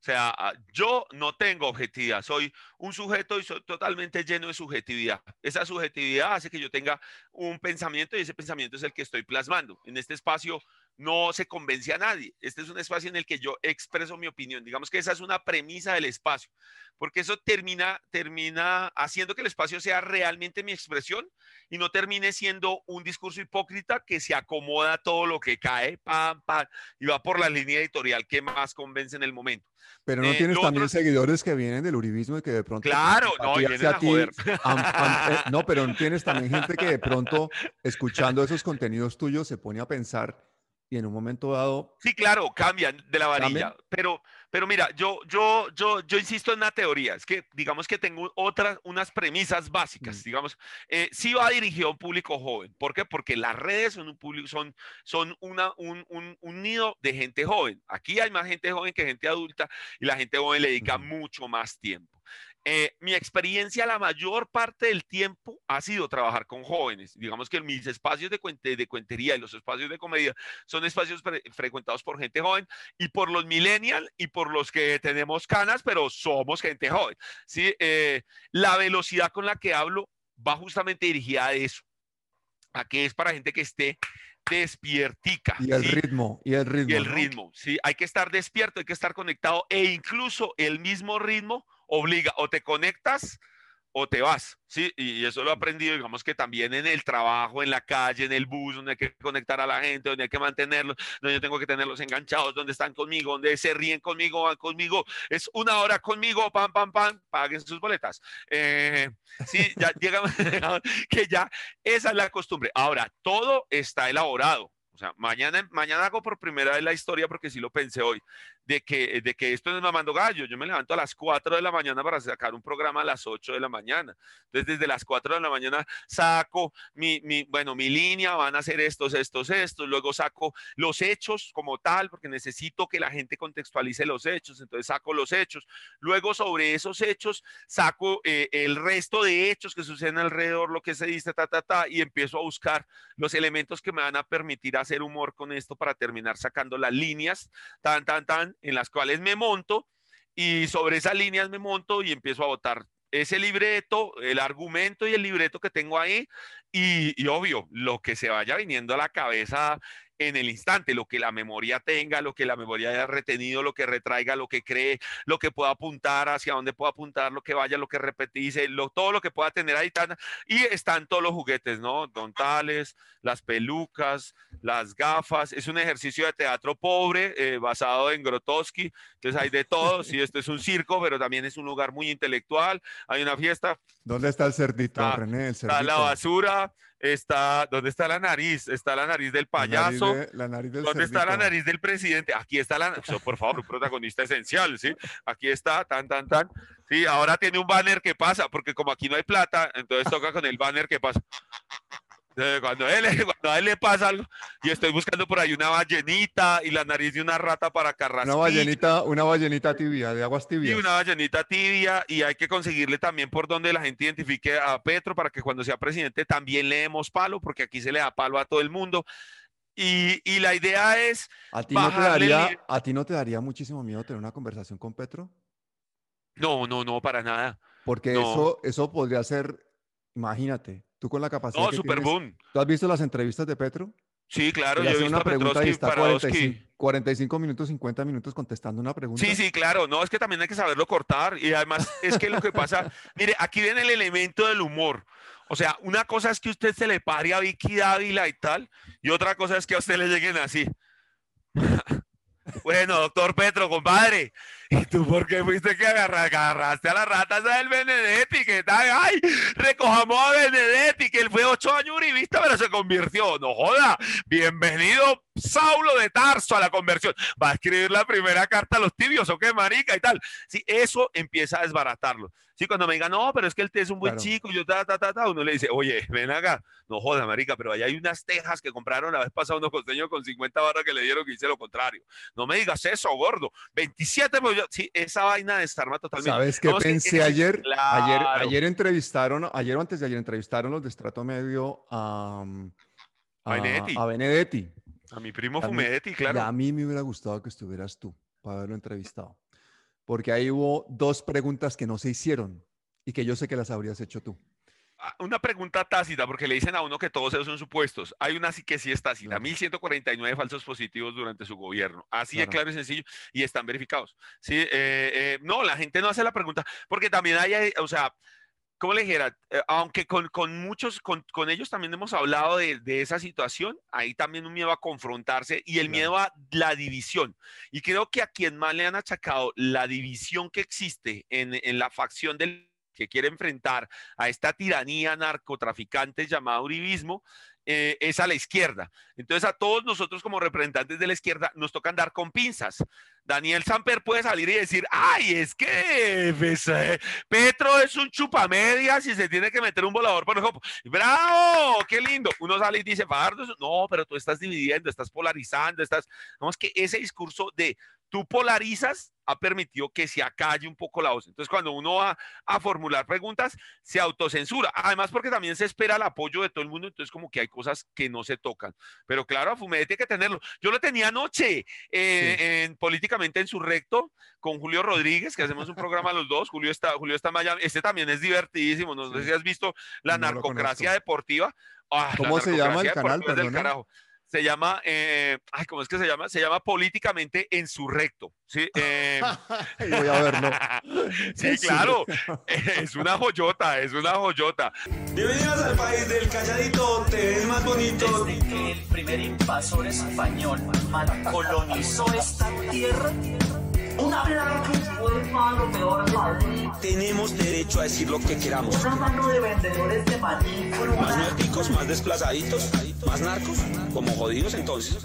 [SPEAKER 3] O sea, ah, yo no tengo objetividad, soy un sujeto y soy totalmente lleno de subjetividad. Esa subjetividad hace que yo tenga un pensamiento y ese pensamiento es el que estoy plasmando. En este espacio no se convence a nadie. Este es un espacio en el que yo expreso mi opinión. Digamos que esa es una premisa del espacio, porque eso termina, termina haciendo que el espacio sea realmente mi expresión y no termine siendo un discurso hipócrita que se acomoda a todo lo que cae, pam, pam, y va por la línea editorial que más convence en el momento.
[SPEAKER 1] Pero no
[SPEAKER 3] Eh,
[SPEAKER 1] tienes también
[SPEAKER 3] otro-
[SPEAKER 1] seguidores que vienen del uribismo y que de pronto...
[SPEAKER 3] Claro, no,
[SPEAKER 1] ti
[SPEAKER 3] vienen a joder.
[SPEAKER 1] am- am- eh, no, pero [LAUGHS] tienes también gente que de pronto, escuchando esos contenidos tuyos, se pone a pensar y en un momento dado...
[SPEAKER 3] Sí, claro, cambian de la varilla.
[SPEAKER 1] ¿Cambian?
[SPEAKER 3] Pero, pero mira, yo, yo, yo, yo insisto en una teoría. Es que digamos que tengo otras, unas premisas básicas.
[SPEAKER 1] Mm.
[SPEAKER 3] Digamos, eh, sí va dirigido a un público joven. ¿Por qué? Porque las redes son un público, son, son una, un, un, un nido de gente joven. Aquí hay más gente joven que gente adulta y la gente joven le dedica mucho más tiempo. Eh, mi experiencia la mayor parte del tiempo ha sido trabajar con jóvenes. Digamos que mis espacios de, cuente, de cuentería y los espacios de comedia son espacios fre- frecuentados por gente joven y por los millennials y por los que tenemos canas, pero somos gente joven. ¿sí? Eh, la velocidad con la que hablo va justamente dirigida a eso, a que es para gente que esté despiertica.
[SPEAKER 1] Y el
[SPEAKER 3] ¿sí?
[SPEAKER 1] ritmo, y el ritmo.
[SPEAKER 3] y el
[SPEAKER 1] ¿no?
[SPEAKER 3] ritmo, sí, hay que estar despierto, hay que estar conectado e incluso el mismo ritmo obliga o te conectas o te vas, sí, y eso lo he aprendido, digamos que también en el trabajo, en la calle, en el bus, donde hay que conectar a la gente, donde hay que mantenerlos, donde yo tengo que tenerlos enganchados, donde están conmigo, donde se ríen conmigo, van conmigo, es una hora conmigo, pam, pam, pam, paguen sus boletas. Eh, sí, ya [LAUGHS] llega que ya esa es la costumbre. Ahora, todo está elaborado. O sea, mañana, mañana hago por primera vez la historia, porque sí lo pensé hoy, de que, de que esto no es mamando gallo. Yo me levanto a las 4 de la mañana para sacar un programa a las 8 de la mañana. Entonces, desde las 4 de la mañana saco mi, mi, bueno, mi línea, van a hacer estos, estos, estos. Luego saco los hechos como tal, porque necesito que la gente contextualice los hechos. Entonces, saco los hechos. Luego, sobre esos hechos, saco eh, el resto de hechos que suceden alrededor, lo que se dice, ta, ta, ta, y empiezo a buscar los elementos que me van a permitir hacer humor con esto para terminar sacando las líneas, tan, tan, tan, en las cuales me monto y sobre esas líneas me monto y empiezo a votar ese libreto, el argumento y el libreto que tengo ahí y, y obvio, lo que se vaya viniendo a la cabeza en el instante, lo que la memoria tenga, lo que la memoria haya retenido, lo que retraiga, lo que cree, lo que pueda apuntar, hacia dónde pueda apuntar, lo que vaya, lo que repetice, lo, todo lo que pueda tener ahí. Tan, y están todos los juguetes, ¿no? Dontales, las pelucas, las gafas. Es un ejercicio de teatro pobre eh, basado en Grotowski. Entonces hay de todo. Sí, esto es un circo, pero también es un lugar muy intelectual. Hay una fiesta,
[SPEAKER 1] ¿Dónde está el cerdito,
[SPEAKER 3] Está-
[SPEAKER 1] René? El
[SPEAKER 3] está la
[SPEAKER 1] cerdito.
[SPEAKER 3] basura, está, ¿dónde está la nariz? Está la nariz del
[SPEAKER 1] La nariz
[SPEAKER 3] payaso.
[SPEAKER 1] de- La nariz del
[SPEAKER 3] ¿Dónde está la nariz del presidente? Aquí está la, por favor, un protagonista esencial, ¿sí? Aquí está, tan, tan, tan. Sí, ahora tiene un banner que pasa, porque como aquí no hay plata, entonces toca con el banner que pasa. Cuando a, él, [LAUGHS] cuando a él le pasa algo, y estoy buscando por ahí una ballenita y la nariz de una rata para carrasquillo.
[SPEAKER 1] Una ballenita, una ballenita tibia, de aguas
[SPEAKER 3] Y
[SPEAKER 1] tibias.
[SPEAKER 3] una ballenita tibia, y hay que conseguirle también por donde la gente identifique a Petro para que cuando sea presidente también le demos palo, porque aquí se le da palo a todo el mundo. Y, y la idea es,
[SPEAKER 1] ¿A ti, no te
[SPEAKER 3] el
[SPEAKER 1] daría, ¿A ti no te daría muchísimo miedo tener una conversación con Petro?
[SPEAKER 3] no, no, no, para nada.
[SPEAKER 1] Porque
[SPEAKER 3] No.
[SPEAKER 1] eso, eso podría ser, imagínate, tú con la capacidad
[SPEAKER 3] No,
[SPEAKER 1] que
[SPEAKER 3] super
[SPEAKER 1] tienes-
[SPEAKER 3] boom.
[SPEAKER 1] ¿Tú has visto las entrevistas de Petro?
[SPEAKER 3] Sí, claro, yo he visto
[SPEAKER 1] una
[SPEAKER 3] a
[SPEAKER 1] pregunta y está
[SPEAKER 3] Paradowski.
[SPEAKER 1] 45, 45 minutos, 50 minutos contestando una pregunta.
[SPEAKER 3] Sí, sí, claro. No, es que también hay que saberlo cortar. Y además, es que lo que pasa, [LAUGHS] mire, aquí viene el elemento del humor. O sea, una cosa es que usted se le pare a Vicky Dávila y tal, y otra cosa es que a usted le lleguen así. [LAUGHS] Bueno, doctor Petro, compadre, ¿y tú por qué fuiste que agarra- agarraste a las ratas del Benedetti? Que tal? ¡Ay! Recojamos a Benedetti, que él fue ocho años uribista, pero se convirtió. No joda. Bienvenido, Saulo de Tarso, a la conversión. Va a escribir la primera carta a los tibios, ¿o qué, marica? Y tal. Sí, eso empieza a desbaratarlo. Sí, cuando me digan, no, pero es que té es un buen
[SPEAKER 1] Claro.
[SPEAKER 3] chico, y yo ta, ta, ta, ta, uno le dice, oye, ven acá, no joda, marica, pero allá hay unas tejas que compraron la vez pasada unos costeños con 50 barras que le dieron que hice lo contrario. No me digas eso, gordo. 27 millones. Sí, esa vaina desarma totalmente.
[SPEAKER 1] ¿Sabes qué pensé ayer? Ayer,
[SPEAKER 3] Claro.
[SPEAKER 1] ayer entrevistaron, ayer o antes de ayer entrevistaron los de Estrato Medio a,
[SPEAKER 3] A Benedetti.
[SPEAKER 1] a Benedetti.
[SPEAKER 3] A mi primo Fumedetti,
[SPEAKER 1] Y
[SPEAKER 3] claro.
[SPEAKER 1] a mí me hubiera gustado que estuvieras tú para haberlo entrevistado. Porque ahí hubo dos preguntas que no se hicieron y que yo sé que las habrías hecho tú.
[SPEAKER 3] Ah, una pregunta tácita, porque le dicen a uno que todos esos son supuestos. Hay una sí que sí es tácita.
[SPEAKER 1] Claro.
[SPEAKER 3] 1149 falsos positivos durante su gobierno. Así de
[SPEAKER 1] Claro.
[SPEAKER 3] claro y sencillo. Y están verificados. Sí, eh, eh, no, la gente no hace la pregunta, porque también hay, hay- o sea, ¿cómo le dijera? Eh, aunque con, con muchos, con, con ellos también hemos hablado de, de esa situación, hay también un miedo a confrontarse y el
[SPEAKER 1] Claro.
[SPEAKER 3] miedo a la división. Y creo que a quien más le han achacado la división que existe en, en la facción del que quiere enfrentar a esta tiranía narcotraficante llamada uribismo, eh, es a la izquierda. Entonces a todos nosotros como representantes de la izquierda nos toca andar con pinzas. Daniel Samper puede salir y decir, ay, es que pues, eh, Petro es un chupamedias y se tiene que meter un volador por el ojo. ¡Bravo! ¡Qué lindo! Uno sale y dice, Fajardo, no, pero tú estás dividiendo, estás polarizando, estás... No, es que ese discurso de tú polarizas ha permitido que se acalle un poco la voz. Entonces, cuando uno va a formular preguntas, se autocensura. Además, porque también se espera el apoyo de todo el mundo, entonces como que hay cosas que no se tocan. Pero claro, a Fumede tiene que tenerlo. Yo lo tenía anoche eh, en Políticamente en su recto con Julio Rodríguez, que hacemos un programa los dos. Julio está, Julio está en Miami. Este también es divertidísimo. No sé
[SPEAKER 1] Sí.
[SPEAKER 3] si has visto la
[SPEAKER 1] No
[SPEAKER 3] narcocracia deportiva. Ah, la
[SPEAKER 1] ¿Cómo se llama el canal?
[SPEAKER 3] del carajo. Se llama, eh, ay, ¿cómo es que se llama? Se llama Políticamente en su recto. Sí, [LAUGHS] eh,
[SPEAKER 1] Voy a verlo. [LAUGHS]
[SPEAKER 3] sí,
[SPEAKER 1] Sí.
[SPEAKER 3] claro. Es una joyota, es una joyota.
[SPEAKER 4] Bienvenidos al país del calladito, te ves más bonito.
[SPEAKER 6] Desde que el primer invasor español mal colonizó esta tierra, una plaga que fue malo, peor Madrid,
[SPEAKER 7] Tenemos derecho a decir lo que queramos.
[SPEAKER 6] una mano de vendedores de maní,
[SPEAKER 7] Más muerticos, más desplazaditos, más narcos, como jodidos entonces.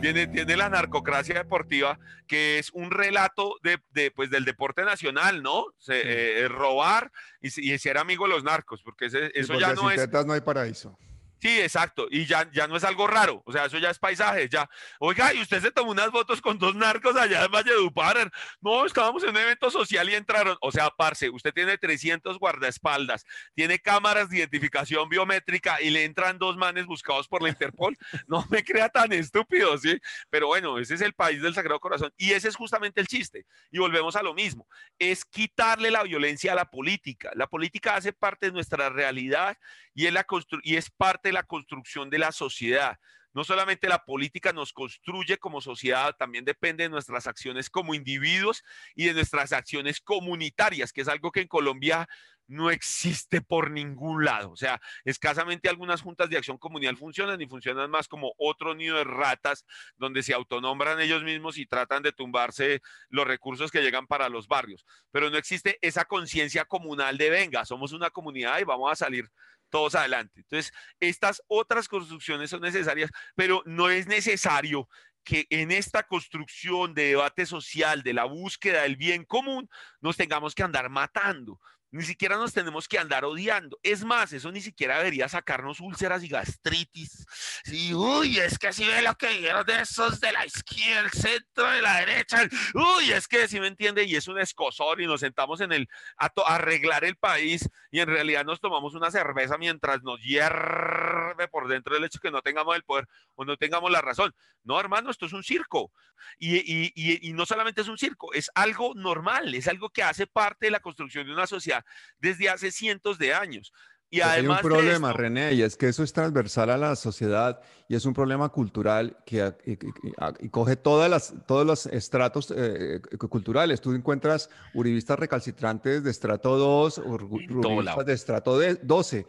[SPEAKER 3] Tiene, tiene la narcocracia deportiva, que es un relato de, de, pues, del deporte nacional, ¿no? Se- eh, robar y, y ser amigo de los narcos, porque ese-
[SPEAKER 1] Sí,
[SPEAKER 3] eso
[SPEAKER 1] porque
[SPEAKER 3] ya no es...
[SPEAKER 1] no hay paraíso.
[SPEAKER 3] Sí, exacto. Y ya, ya no es algo raro. O sea, eso ya es paisaje. Ya. Oiga, y usted se tomó unas fotos con dos narcos allá en Valledupar. No, estábamos en un evento social y entraron. O sea, parce, usted tiene 300 guardaespaldas, tiene cámaras de identificación biométrica y le entran dos manes buscados por la Interpol. [LAUGHS] No me crea tan estúpido, ¿sí? Pero bueno, ese es el país del Sagrado Corazón. Y ese es justamente el chiste. Y volvemos a lo mismo. Es quitarle la violencia a la política. La política hace parte de nuestra realidad y es, la constru- y es parte la construcción de la sociedad. No solamente la política nos construye como sociedad, también depende de nuestras acciones como individuos y de nuestras acciones comunitarias, que es algo que en Colombia no existe por ningún lado. O sea, escasamente algunas juntas de acción comunal funcionan y funcionan más como otro nido de ratas donde se autonombran ellos mismos y tratan de tumbarse los recursos que llegan para los barrios. Pero no existe esa conciencia comunal de venga, somos una comunidad y vamos a salir todos adelante. Entonces, estas otras construcciones son necesarias, pero no es necesario que en esta construcción de debate social, de la búsqueda del bien común, nos tengamos que andar matando. Ni siquiera nos tenemos que andar odiando. Es más, eso ni siquiera debería sacarnos úlceras y gastritis. Sí, uy, es que si ve lo que dijeron de esos de la izquierda, el centro, de la derecha. Uy, es que si me entiende, y es un escosor y nos sentamos en el a, arreglar el país y en realidad nos tomamos una cerveza mientras nos hierve por dentro el hecho que no tengamos el poder o no tengamos la razón. No, hermano, esto es un circo. Y, y- y- y no solamente es un circo, es algo normal, es algo que hace parte de la construcción de una sociedad desde hace cientos de años. Y
[SPEAKER 1] Pero hay un
[SPEAKER 3] además de
[SPEAKER 1] problema,
[SPEAKER 3] esto-
[SPEAKER 1] René, y es que eso es transversal a la sociedad y es un problema cultural que y- y- a- y coge todas las, todos los estratos eh, cu- culturales. Tú encuentras uribistas recalcitrantes de estrato 2, ur-
[SPEAKER 3] En todo lado.
[SPEAKER 1] uribistas de estrato de 12,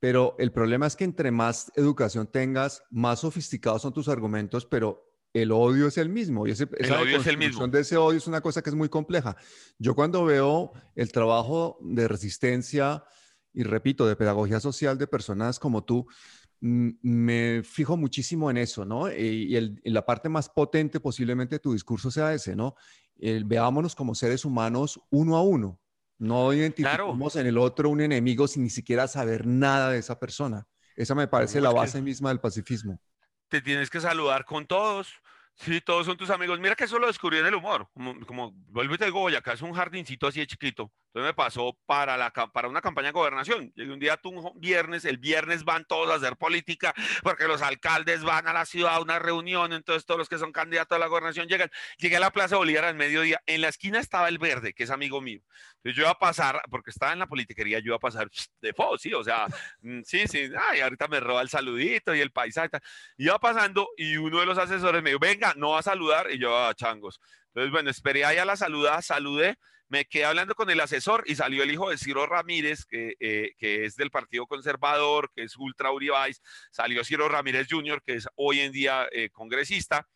[SPEAKER 1] pero el problema es que entre más educación tengas, más sofisticados son tus argumentos, pero el odio es el mismo. Y ese, esa
[SPEAKER 3] odio es el mismo.
[SPEAKER 1] de ese odio es una cosa que es muy compleja. Yo cuando veo el trabajo de resistencia y repito, de pedagogía social de personas como tú, me fijo muchísimo en eso, ¿no? Y, el- y la parte más potente posiblemente de tu discurso sea ese, ¿no? El veámonos como seres humanos uno a uno. No identificamos en el otro un enemigo sin ni siquiera saber nada de esa persona. Esa me parece la base misma del pacifismo.
[SPEAKER 3] te tienes que saludar con todos. Sí, todos son tus amigos. Mira que eso lo descubrí en el humor. Como, como vuelvo y te digo, es un jardincito así de chiquito. Entonces me pasó para, la, para una campaña de gobernación. Llegué un día Tunjo, viernes, el viernes van todos a hacer política porque los alcaldes van a la ciudad a una reunión, entonces todos los que son candidatos a la gobernación llegan. Llegué a la Plaza Bolívar al mediodía, en la esquina estaba el verde, que es amigo mío. Entonces yo iba a pasar, porque estaba en la politiquería, yo iba a pasar de fo, sí, o sea, mm, sí, sí, ay, ahorita me roba el saludito y el paisaje. Iba pasando y uno de los asesores me dijo, venga, no va a saludar, y yo, a ah, changos. Entonces, bueno, esperé ahí a la saludada, saludé, me quedé hablando con el asesor y salió el hijo de Ciro Ramírez, que, eh, que es del Partido Conservador, que es ultra Uribais, salió Ciro Ramírez Jr., que es hoy en día eh, congresista,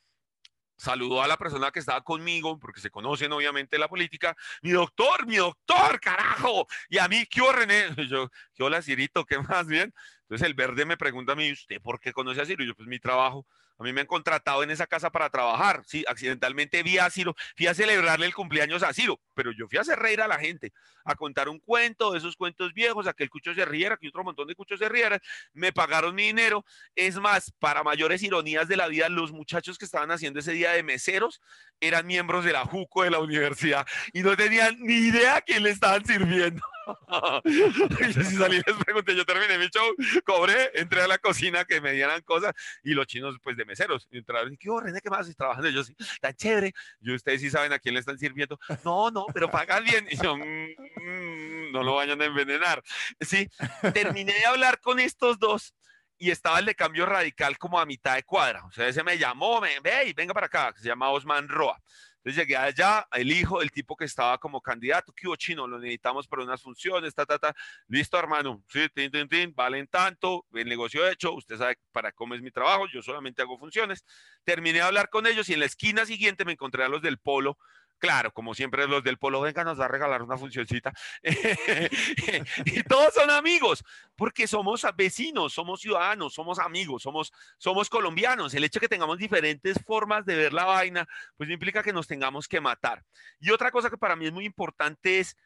[SPEAKER 3] saludó a la persona que estaba conmigo, porque se conocen obviamente la política, mi doctor, mi doctor, carajo, y a mí, ¿qué René? Y [LAUGHS] yo, ¿qué hola, Cirito? ¿Qué más bien? Entonces el verde me pregunta a mí, ¿usted por qué conoce a Ciro? Y yo, pues mi trabajo. A mí me han contratado en esa casa para trabajar. Sí, accidentalmente vi a Ciro, fui a celebrarle el cumpleaños a Ciro, pero yo fui a hacer reír a la gente, a contar un cuento, de esos cuentos viejos, a que el cucho se riera, que otro montón de cuchos se rieran. Me pagaron mi dinero. Es más, para mayores ironías de la vida, los muchachos que estaban haciendo ese día de meseros eran miembros de la JUCO de la universidad y no tenían ni idea a quién le estaban sirviendo. [LAUGHS] yo sí salí les pregunté, yo terminé mi show, cobré, entré a la cocina que me dieran cosas y los chinos pues de meseros entraron y ¿qué René, qué más? estoy trabajando yo tan chévere. Y ustedes sí saben a quién le están sirviendo. No, no, pero pagan bien. Y yo, mm, no lo vayan a envenenar. Sí, terminé de hablar con estos dos y estaba el de cambio radical como a mitad de cuadra. O sea, ese me llamó, me, ve, venga para acá, se llama Osman Roa. Entonces llegué allá, el hijo, el tipo que estaba como candidato, que chino, lo necesitamos para unas funciones, ta, ta, ta. Listo, hermano, sí, tin, tin, tin, valen tanto, el negocio hecho, usted sabe para cómo es mi trabajo, yo solamente hago funciones. Terminé de hablar con ellos y en la esquina siguiente me encontré a los del polo Claro, como siempre los del Polo Venga nos va a regalar una funcioncita. [LAUGHS] y [LAUGHS] todos son amigos, porque somos vecinos, somos ciudadanos, somos amigos, somos, somos colombianos. El hecho de que tengamos diferentes formas de ver la vaina, pues implica que nos tengamos que matar. Y otra cosa que para mí es muy importante es,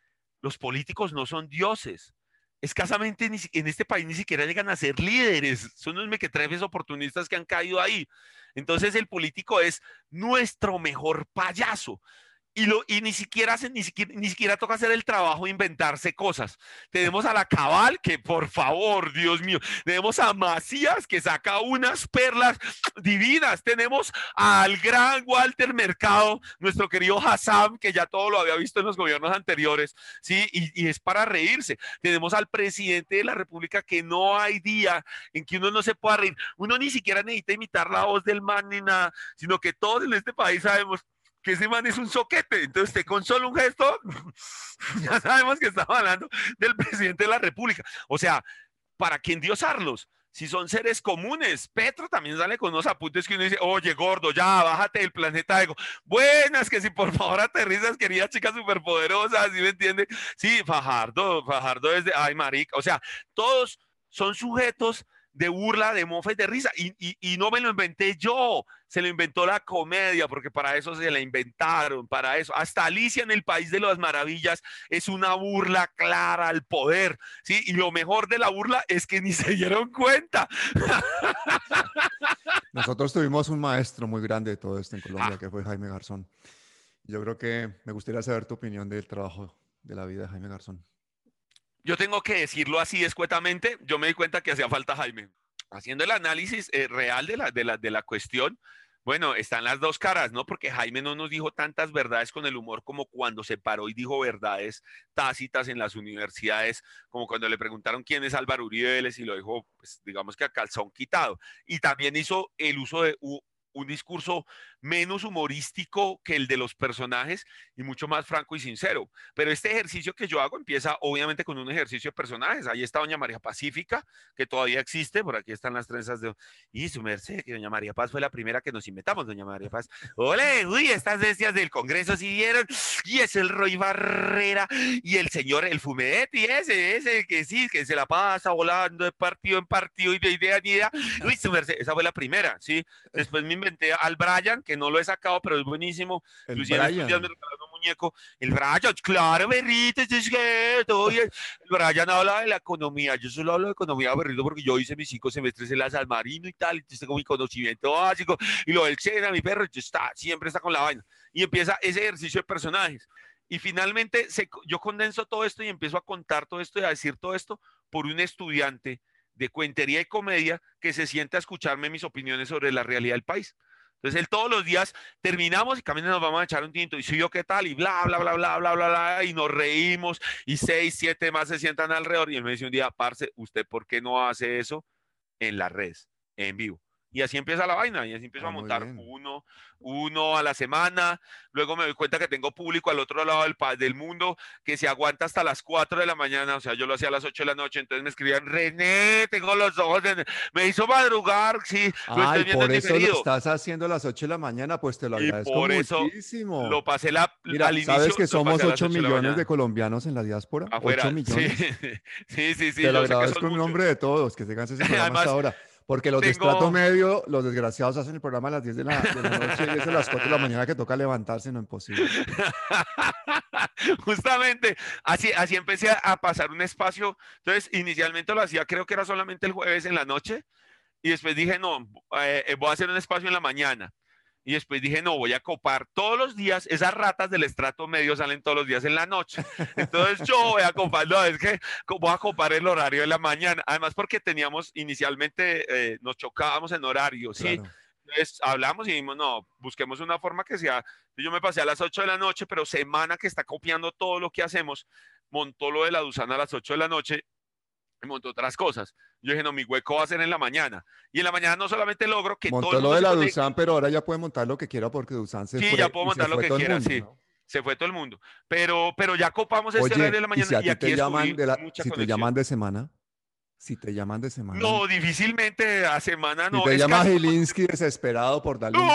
[SPEAKER 3] los políticos no son dioses. Escasamente en este país ni siquiera llegan a ser líderes, son unos mequetrefes oportunistas que han caído ahí. Entonces el político es nuestro mejor payaso y, y ni, siquiera hace, ni, siquiera, ni siquiera toca hacer el trabajo de inventarse cosas. Tenemos a la Cabal, que por favor, Dios mío, tenemos a Macías, que saca unas perlas divinas. Tenemos al gran Walter Mercado, nuestro querido Hassan, que ya todo lo había visto en los gobiernos anteriores, ¿sí? Y, y es para reírse. Tenemos al presidente de la República, que no hay día en que uno no se pueda reír. Uno ni siquiera necesita imitar la voz del man ni nada, sino que todos en este país sabemos que ese man es un soquete. Entonces, con solo un gesto, [LAUGHS] ya sabemos que estaba hablando del presidente de la República. O sea, ¿para qué endiosarlos? Si son seres comunes, Petro también sale con unos apuntes que uno dice, oye, gordo, ya, bájate del planeta ego. Buenas, que si por favor aterrizas, querida chica superpoderosa, ¿sí me entiende? Sí, Fajardo, Fajardo es de, ay, marica, o sea, todos son sujetos de burla, de mofa de risa. Y, y, no me lo inventé yo, se lo inventó la comedia, porque para eso se la inventaron, para eso. Hasta Alicia en el País de las Maravillas es una burla clara al poder, ¿sí? Y lo mejor de la burla es que ni [LAUGHS] se dieron cuenta.
[SPEAKER 1] Nosotros tuvimos un maestro muy grande de todo esto en Colombia, ah. que fue Jaime Garzón. Yo creo que me gustaría saber tu opinión del trabajo de la vida de Jaime Garzón
[SPEAKER 3] yo tengo que decirlo así escuetamente, yo me di cuenta que hacía falta Jaime. Haciendo el análisis eh, real de la, de, la, de la cuestión, bueno, están las dos caras, ¿no? Porque Jaime no nos dijo tantas verdades con el humor como cuando se paró y dijo verdades tácitas en las universidades, como cuando le preguntaron quién es Álvaro Uribe y lo dijo, pues, digamos que a calzón quitado. Y también hizo el uso de un discurso menos humorístico que el de los personajes y mucho más franco y sincero. Pero este ejercicio que yo hago empieza obviamente con un ejercicio de personajes. Ahí está Doña María Pacífica, que todavía existe, por aquí están las trenzas de... Y su merced, que Doña María Paz fue la primera que nos inventamos, Doña María Paz. ¡Ole! Uy, estas bestias del Congreso si vieron. Y es el Roy Barrera y el señor, el Fumetti, ese, ese que sí, que se la pasa volando de partido en partido y de idea en idea. Uy, su merced, esa fue la primera, ¿sí? Después me inventé al Brian, que no lo he sacado, pero es buenísimo. El Brian. me regalaron un muñeco. El Brian, claro, berrito, es que todo El Brian habla de la economía. Yo solo hablo de economía, berrito, porque yo hice mis cinco semestres en la San Marino y tal. Entonces tengo mi conocimiento básico. Y lo del Sena, mi perro, está, siempre está con la vaina. Y empieza ese ejercicio de personajes. Y finalmente se, yo condenso todo esto y empiezo a contar todo esto y a decir todo esto por un estudiante de cuentería y comedia que se siente a escucharme mis opiniones sobre la realidad del país. Entonces él todos los días terminamos y camino nos vamos a echar un tinto y soy yo qué tal y bla, bla, bla, bla, bla, bla, bla, y nos reímos y seis, siete más se sientan alrededor y él me dice un día, parce, ¿usted por qué no hace eso en las redes, en vivo? Y así empieza la vaina, y así empiezo
[SPEAKER 1] Ah,
[SPEAKER 3] a montar uno, uno a la semana. Luego me doy cuenta que tengo público al otro lado del, del mundo que se aguanta hasta las 4 de la mañana. O sea, yo lo hacía a las 8 de la noche. Entonces me escribían, René, tengo los ojos. de- Me hizo madrugar. Sí, lo estoy
[SPEAKER 1] Ay,
[SPEAKER 3] viendo
[SPEAKER 1] por eso lo
[SPEAKER 3] diferido.
[SPEAKER 1] estás haciendo a las 8 de la mañana, pues te lo
[SPEAKER 3] Y
[SPEAKER 1] agradezco
[SPEAKER 3] por eso
[SPEAKER 1] muchísimo.
[SPEAKER 3] Lo pasé la,
[SPEAKER 1] Mira,
[SPEAKER 3] al inicio.
[SPEAKER 1] ¿sabes que
[SPEAKER 3] lo
[SPEAKER 1] somos
[SPEAKER 3] pasé a las
[SPEAKER 1] 8
[SPEAKER 3] ocho de la
[SPEAKER 1] millones de
[SPEAKER 3] mañana.
[SPEAKER 1] colombianos en la diáspora?
[SPEAKER 3] Afuera.
[SPEAKER 1] 8 [LAUGHS] millones.
[SPEAKER 3] Sí, [LAUGHS] sí, sí. sí,
[SPEAKER 1] Te lo agradezco en nombre de todos, que se cansen ese [LAUGHS] programa
[SPEAKER 3] Además,
[SPEAKER 1] hasta ahora. Porque los de
[SPEAKER 3] tengo-
[SPEAKER 1] estrato medio, los desgraciados hacen el programa a las 10 de la, de la noche y es a las 4 de la mañana que toca levantarse, no imposible. [LAUGHS]
[SPEAKER 3] Justamente, así, así empecé a- a pasar un espacio. Entonces, inicialmente lo hacía, creo que era solamente el jueves en la noche. Y después dije, no, eh, eh, voy a hacer un espacio en la mañana. Y después dije, no, voy a copar todos los días. Esas ratas del estrato medio salen todos los días en la noche. [LAUGHS] Entonces yo voy a copar, no, es que voy a copar el horario de la mañana. Además, porque teníamos inicialmente, eh, nos chocábamos en horario, ¿sí?
[SPEAKER 1] Claro.
[SPEAKER 3] Entonces hablamos y dijimos, no, busquemos una forma que sea. Yo me pasé a las 8 de la noche, pero semana que está copiando todo lo que hacemos, montó lo de la Dusana a las 8 de la noche y montó otras cosas. Yo dije, no, mi hueco va a ser en la mañana. Y en la mañana no solamente logro que todo
[SPEAKER 1] Montó
[SPEAKER 3] el
[SPEAKER 1] lo
[SPEAKER 3] mundo
[SPEAKER 1] de
[SPEAKER 3] se
[SPEAKER 1] la
[SPEAKER 3] conecte,
[SPEAKER 1] Dusan, pero ahora ya puede montar lo que quiera porque Dusan se
[SPEAKER 3] Sí,
[SPEAKER 1] fue.
[SPEAKER 3] ya puedo
[SPEAKER 1] y
[SPEAKER 3] montar lo que
[SPEAKER 1] todo el
[SPEAKER 3] quiera,
[SPEAKER 1] mundo,
[SPEAKER 3] sí.
[SPEAKER 1] ¿no?
[SPEAKER 3] se fue todo el mundo. Pero, pero ya copamos este
[SPEAKER 1] Oye,
[SPEAKER 3] horario de la
[SPEAKER 1] y
[SPEAKER 3] mañana
[SPEAKER 1] si a
[SPEAKER 3] y, aquí
[SPEAKER 1] te llaman de la, si te
[SPEAKER 3] conexión.
[SPEAKER 1] llaman de semana, si te llaman de semana,
[SPEAKER 3] No, difícilmente a semana
[SPEAKER 1] si
[SPEAKER 3] no.
[SPEAKER 1] te
[SPEAKER 3] es
[SPEAKER 1] llama Gilinski desesperado por darle
[SPEAKER 3] ¡Uy,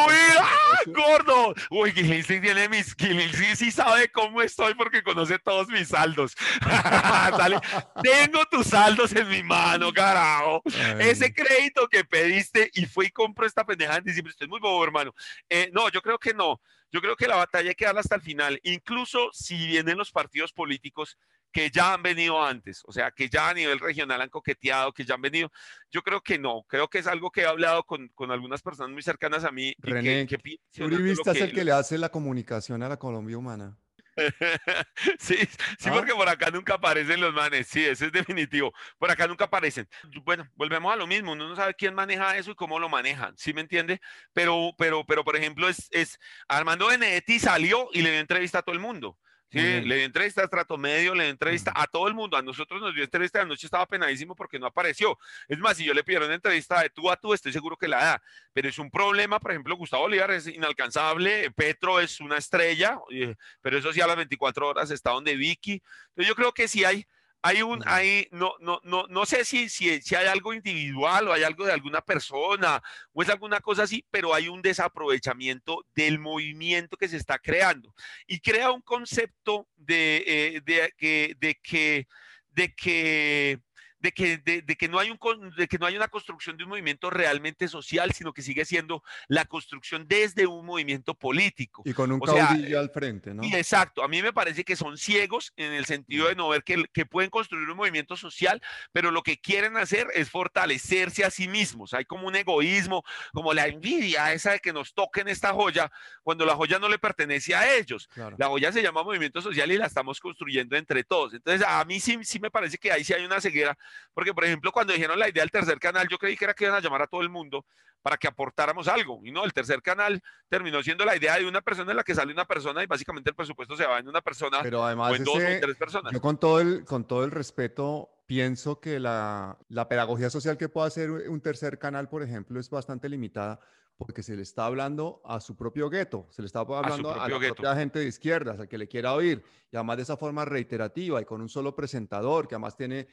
[SPEAKER 3] ah, gordo! Uy, Gilinski tiene mis... Gilinski sí sabe cómo estoy porque conoce todos mis saldos. [LAUGHS] Sale, Tengo tus saldos en mi mano, carajo.
[SPEAKER 1] ay,
[SPEAKER 3] Ese crédito que pediste y fui y compro esta pendeja en diciembre. Usted es muy bobo, hermano. Eh, no, yo creo que no. Yo creo que la batalla hay que darla hasta el final. Incluso si vienen los partidos políticos que ya han venido antes, o sea, que ya a nivel regional han coqueteado, que ya han venido. Yo creo que no. Creo que es algo que he hablado con, con algunas personas muy cercanas a mí. y que-
[SPEAKER 1] René,
[SPEAKER 3] que,
[SPEAKER 1] ¿qué
[SPEAKER 3] piensan
[SPEAKER 1] Uribista es el que le hace la comunicación a la Colombia humana. [LAUGHS]
[SPEAKER 3] Sí, sí,
[SPEAKER 1] ¿Ah?
[SPEAKER 3] porque por acá nunca aparecen los manes, sí, eso es definitivo. Por acá nunca aparecen. Bueno, volvemos a lo mismo, uno no sabe quién maneja eso y cómo lo manejan, ¿sí me entiende? Pero, pero, pero, por ejemplo, es, es Armando Benedetti salió y le dio entrevista a todo el mundo. Sí, le dio entrevista a Trato Medio, le dio entrevista a todo el mundo. A nosotros nos dio entrevista, anoche estaba penadísimo porque no apareció. Es más, si yo le pidieron entrevista de tú a tú, estoy seguro que la da. Pero es un problema, por ejemplo, Gustavo Bolívar es inalcanzable, Petro es una estrella, eh, pero eso sí a las 24 horas está donde Vicky. Entonces yo creo que sí hay, hay un, hay, no, no, no, no sé si, si, si hay algo individual o hay algo de alguna persona o es alguna cosa así, pero hay un desaprovechamiento del movimiento que se está creando y crea un concepto de, eh, de que, de que, de que de que, de, de que no hay un, de que no hay una construcción de un movimiento realmente social, sino que sigue siendo la construcción desde un movimiento político.
[SPEAKER 1] Y con un
[SPEAKER 3] O sea,
[SPEAKER 1] caudillo al frente, ¿no?
[SPEAKER 3] Y exacto, a mí me parece que son ciegos en el sentido de no ver que, que pueden construir un movimiento social, pero lo que quieren hacer es fortalecerse a sí mismos. Hay como un egoísmo, como la envidia esa de que nos toquen esta joya cuando la joya no le pertenece a ellos.
[SPEAKER 1] Claro.
[SPEAKER 3] La joya se llama movimiento social y la estamos construyendo entre todos. Entonces, a mí sí, sí me parece que ahí sí hay una ceguera, porque, por ejemplo, cuando dijeron la idea del tercer canal, yo creí que era que iban a llamar a todo el mundo para que aportáramos algo. Y no, el tercer canal terminó siendo la idea de una persona en la que sale una persona y básicamente el presupuesto se va en una persona
[SPEAKER 1] Pero
[SPEAKER 3] o
[SPEAKER 1] además,
[SPEAKER 3] dos o en
[SPEAKER 1] ese-
[SPEAKER 3] tres personas.
[SPEAKER 1] yo con todo el, con todo el respeto, pienso que la, la pedagogía social que puede hacer un tercer canal, por ejemplo, es bastante limitada porque se le está hablando a su propio gueto, se le está hablando a,
[SPEAKER 3] propio
[SPEAKER 1] la propia gente de izquierdas, al que le quiera oír, y además de esa forma reiterativa y con un solo presentador, que además tiene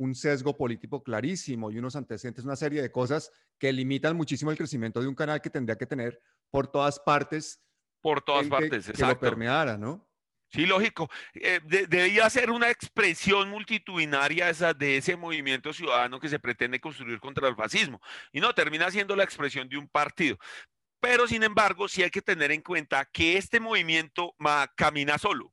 [SPEAKER 1] un sesgo político clarísimo y unos antecedentes, una serie de cosas que limitan muchísimo el crecimiento de un canal que tendría que tener por todas partes
[SPEAKER 3] Por todas partes,
[SPEAKER 1] que lo permeara, ¿no?
[SPEAKER 3] Sí, lógico. Eh, de- debía ser una expresión multitudinaria esa, de ese movimiento ciudadano que se pretende construir contra el fascismo. Y no, termina siendo la expresión de un partido. Pero, sin embargo, sí hay que tener en cuenta que este movimiento ma- camina solo.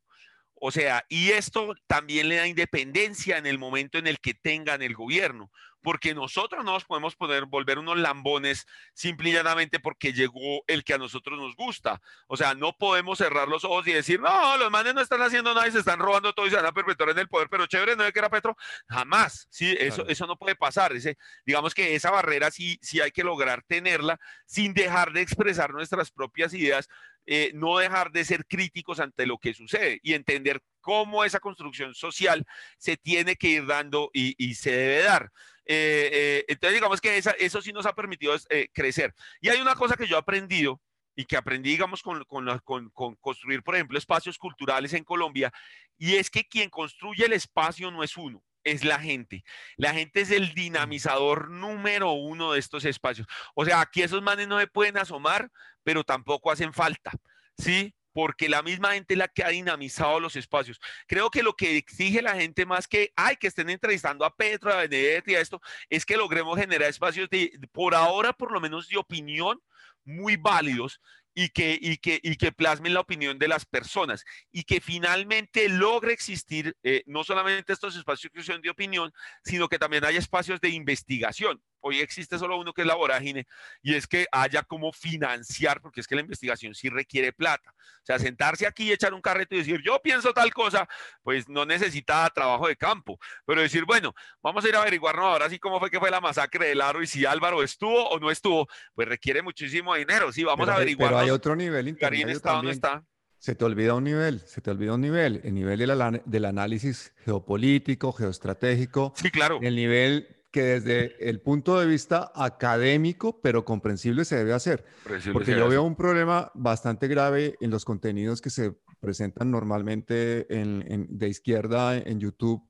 [SPEAKER 3] O sea, y esto también le da independencia en el momento en el que tengan el gobierno, porque nosotros no nos podemos poder volver unos lambones simple y llanamente porque llegó el que a nosotros nos gusta. O sea, no podemos cerrar los ojos y decir, no, los manes no están haciendo nada y se están robando todo y se van a perpetuar en el poder, pero chévere, no es que era Petro. Jamás, sí, eso,
[SPEAKER 1] Claro.
[SPEAKER 3] eso no puede pasar. Ese, digamos que esa barrera sí, sí hay que lograr tenerla sin dejar de expresar nuestras propias ideas, eh, no dejar de ser críticos ante lo que sucede y entender cómo esa construcción social se tiene que ir dando y, se debe dar. Eh, eh, entonces, digamos que eso sí nos ha permitido crecer. Y hay una cosa que yo he aprendido y que aprendí, digamos, con, con- con construir, por ejemplo, espacios culturales en Colombia, y es que quien construye el espacio no es uno, es la gente. La gente es el dinamizador número uno de estos espacios. O sea, aquí esos manes no se pueden asomar, pero tampoco hacen falta, ¿sí? Porque la misma gente es la que ha dinamizado los espacios. Creo que lo que exige la gente más que, ay, que estén entrevistando a Petro, a Benedetti, a esto, es que logremos generar espacios de, por ahora, por lo menos de opinión, muy válidos y que, y que, y que plasmen la opinión de las personas y que finalmente logre existir eh, no solamente estos espacios de opinión, sino que también haya espacios de investigación. Hoy existe solo uno que es la vorágine y es que haya como financiar, porque es que la investigación sí requiere plata. O sea, sentarse aquí y echar un carreto y decir, yo pienso tal cosa, pues no necesita trabajo de campo, pero decir, bueno, vamos a ir a averiguarnos ahora sí cómo fue que fue la masacre del Aro y si Álvaro estuvo o no estuvo, pues requiere muchísimo dinero. Sí, vamos
[SPEAKER 1] Pero
[SPEAKER 3] a averiguar.
[SPEAKER 1] Pero hay otro nivel intermedio
[SPEAKER 3] está
[SPEAKER 1] también.
[SPEAKER 3] está.
[SPEAKER 1] Se te olvida un nivel, se te olvida un nivel, el nivel del, del análisis geopolítico, geoestratégico,
[SPEAKER 3] Sí, claro.
[SPEAKER 1] el nivel que desde el punto de vista académico, pero comprensible, se debe hacer. Porque yo veo un problema bastante grave en los contenidos que se presentan normalmente en- en- de izquierda en YouTube,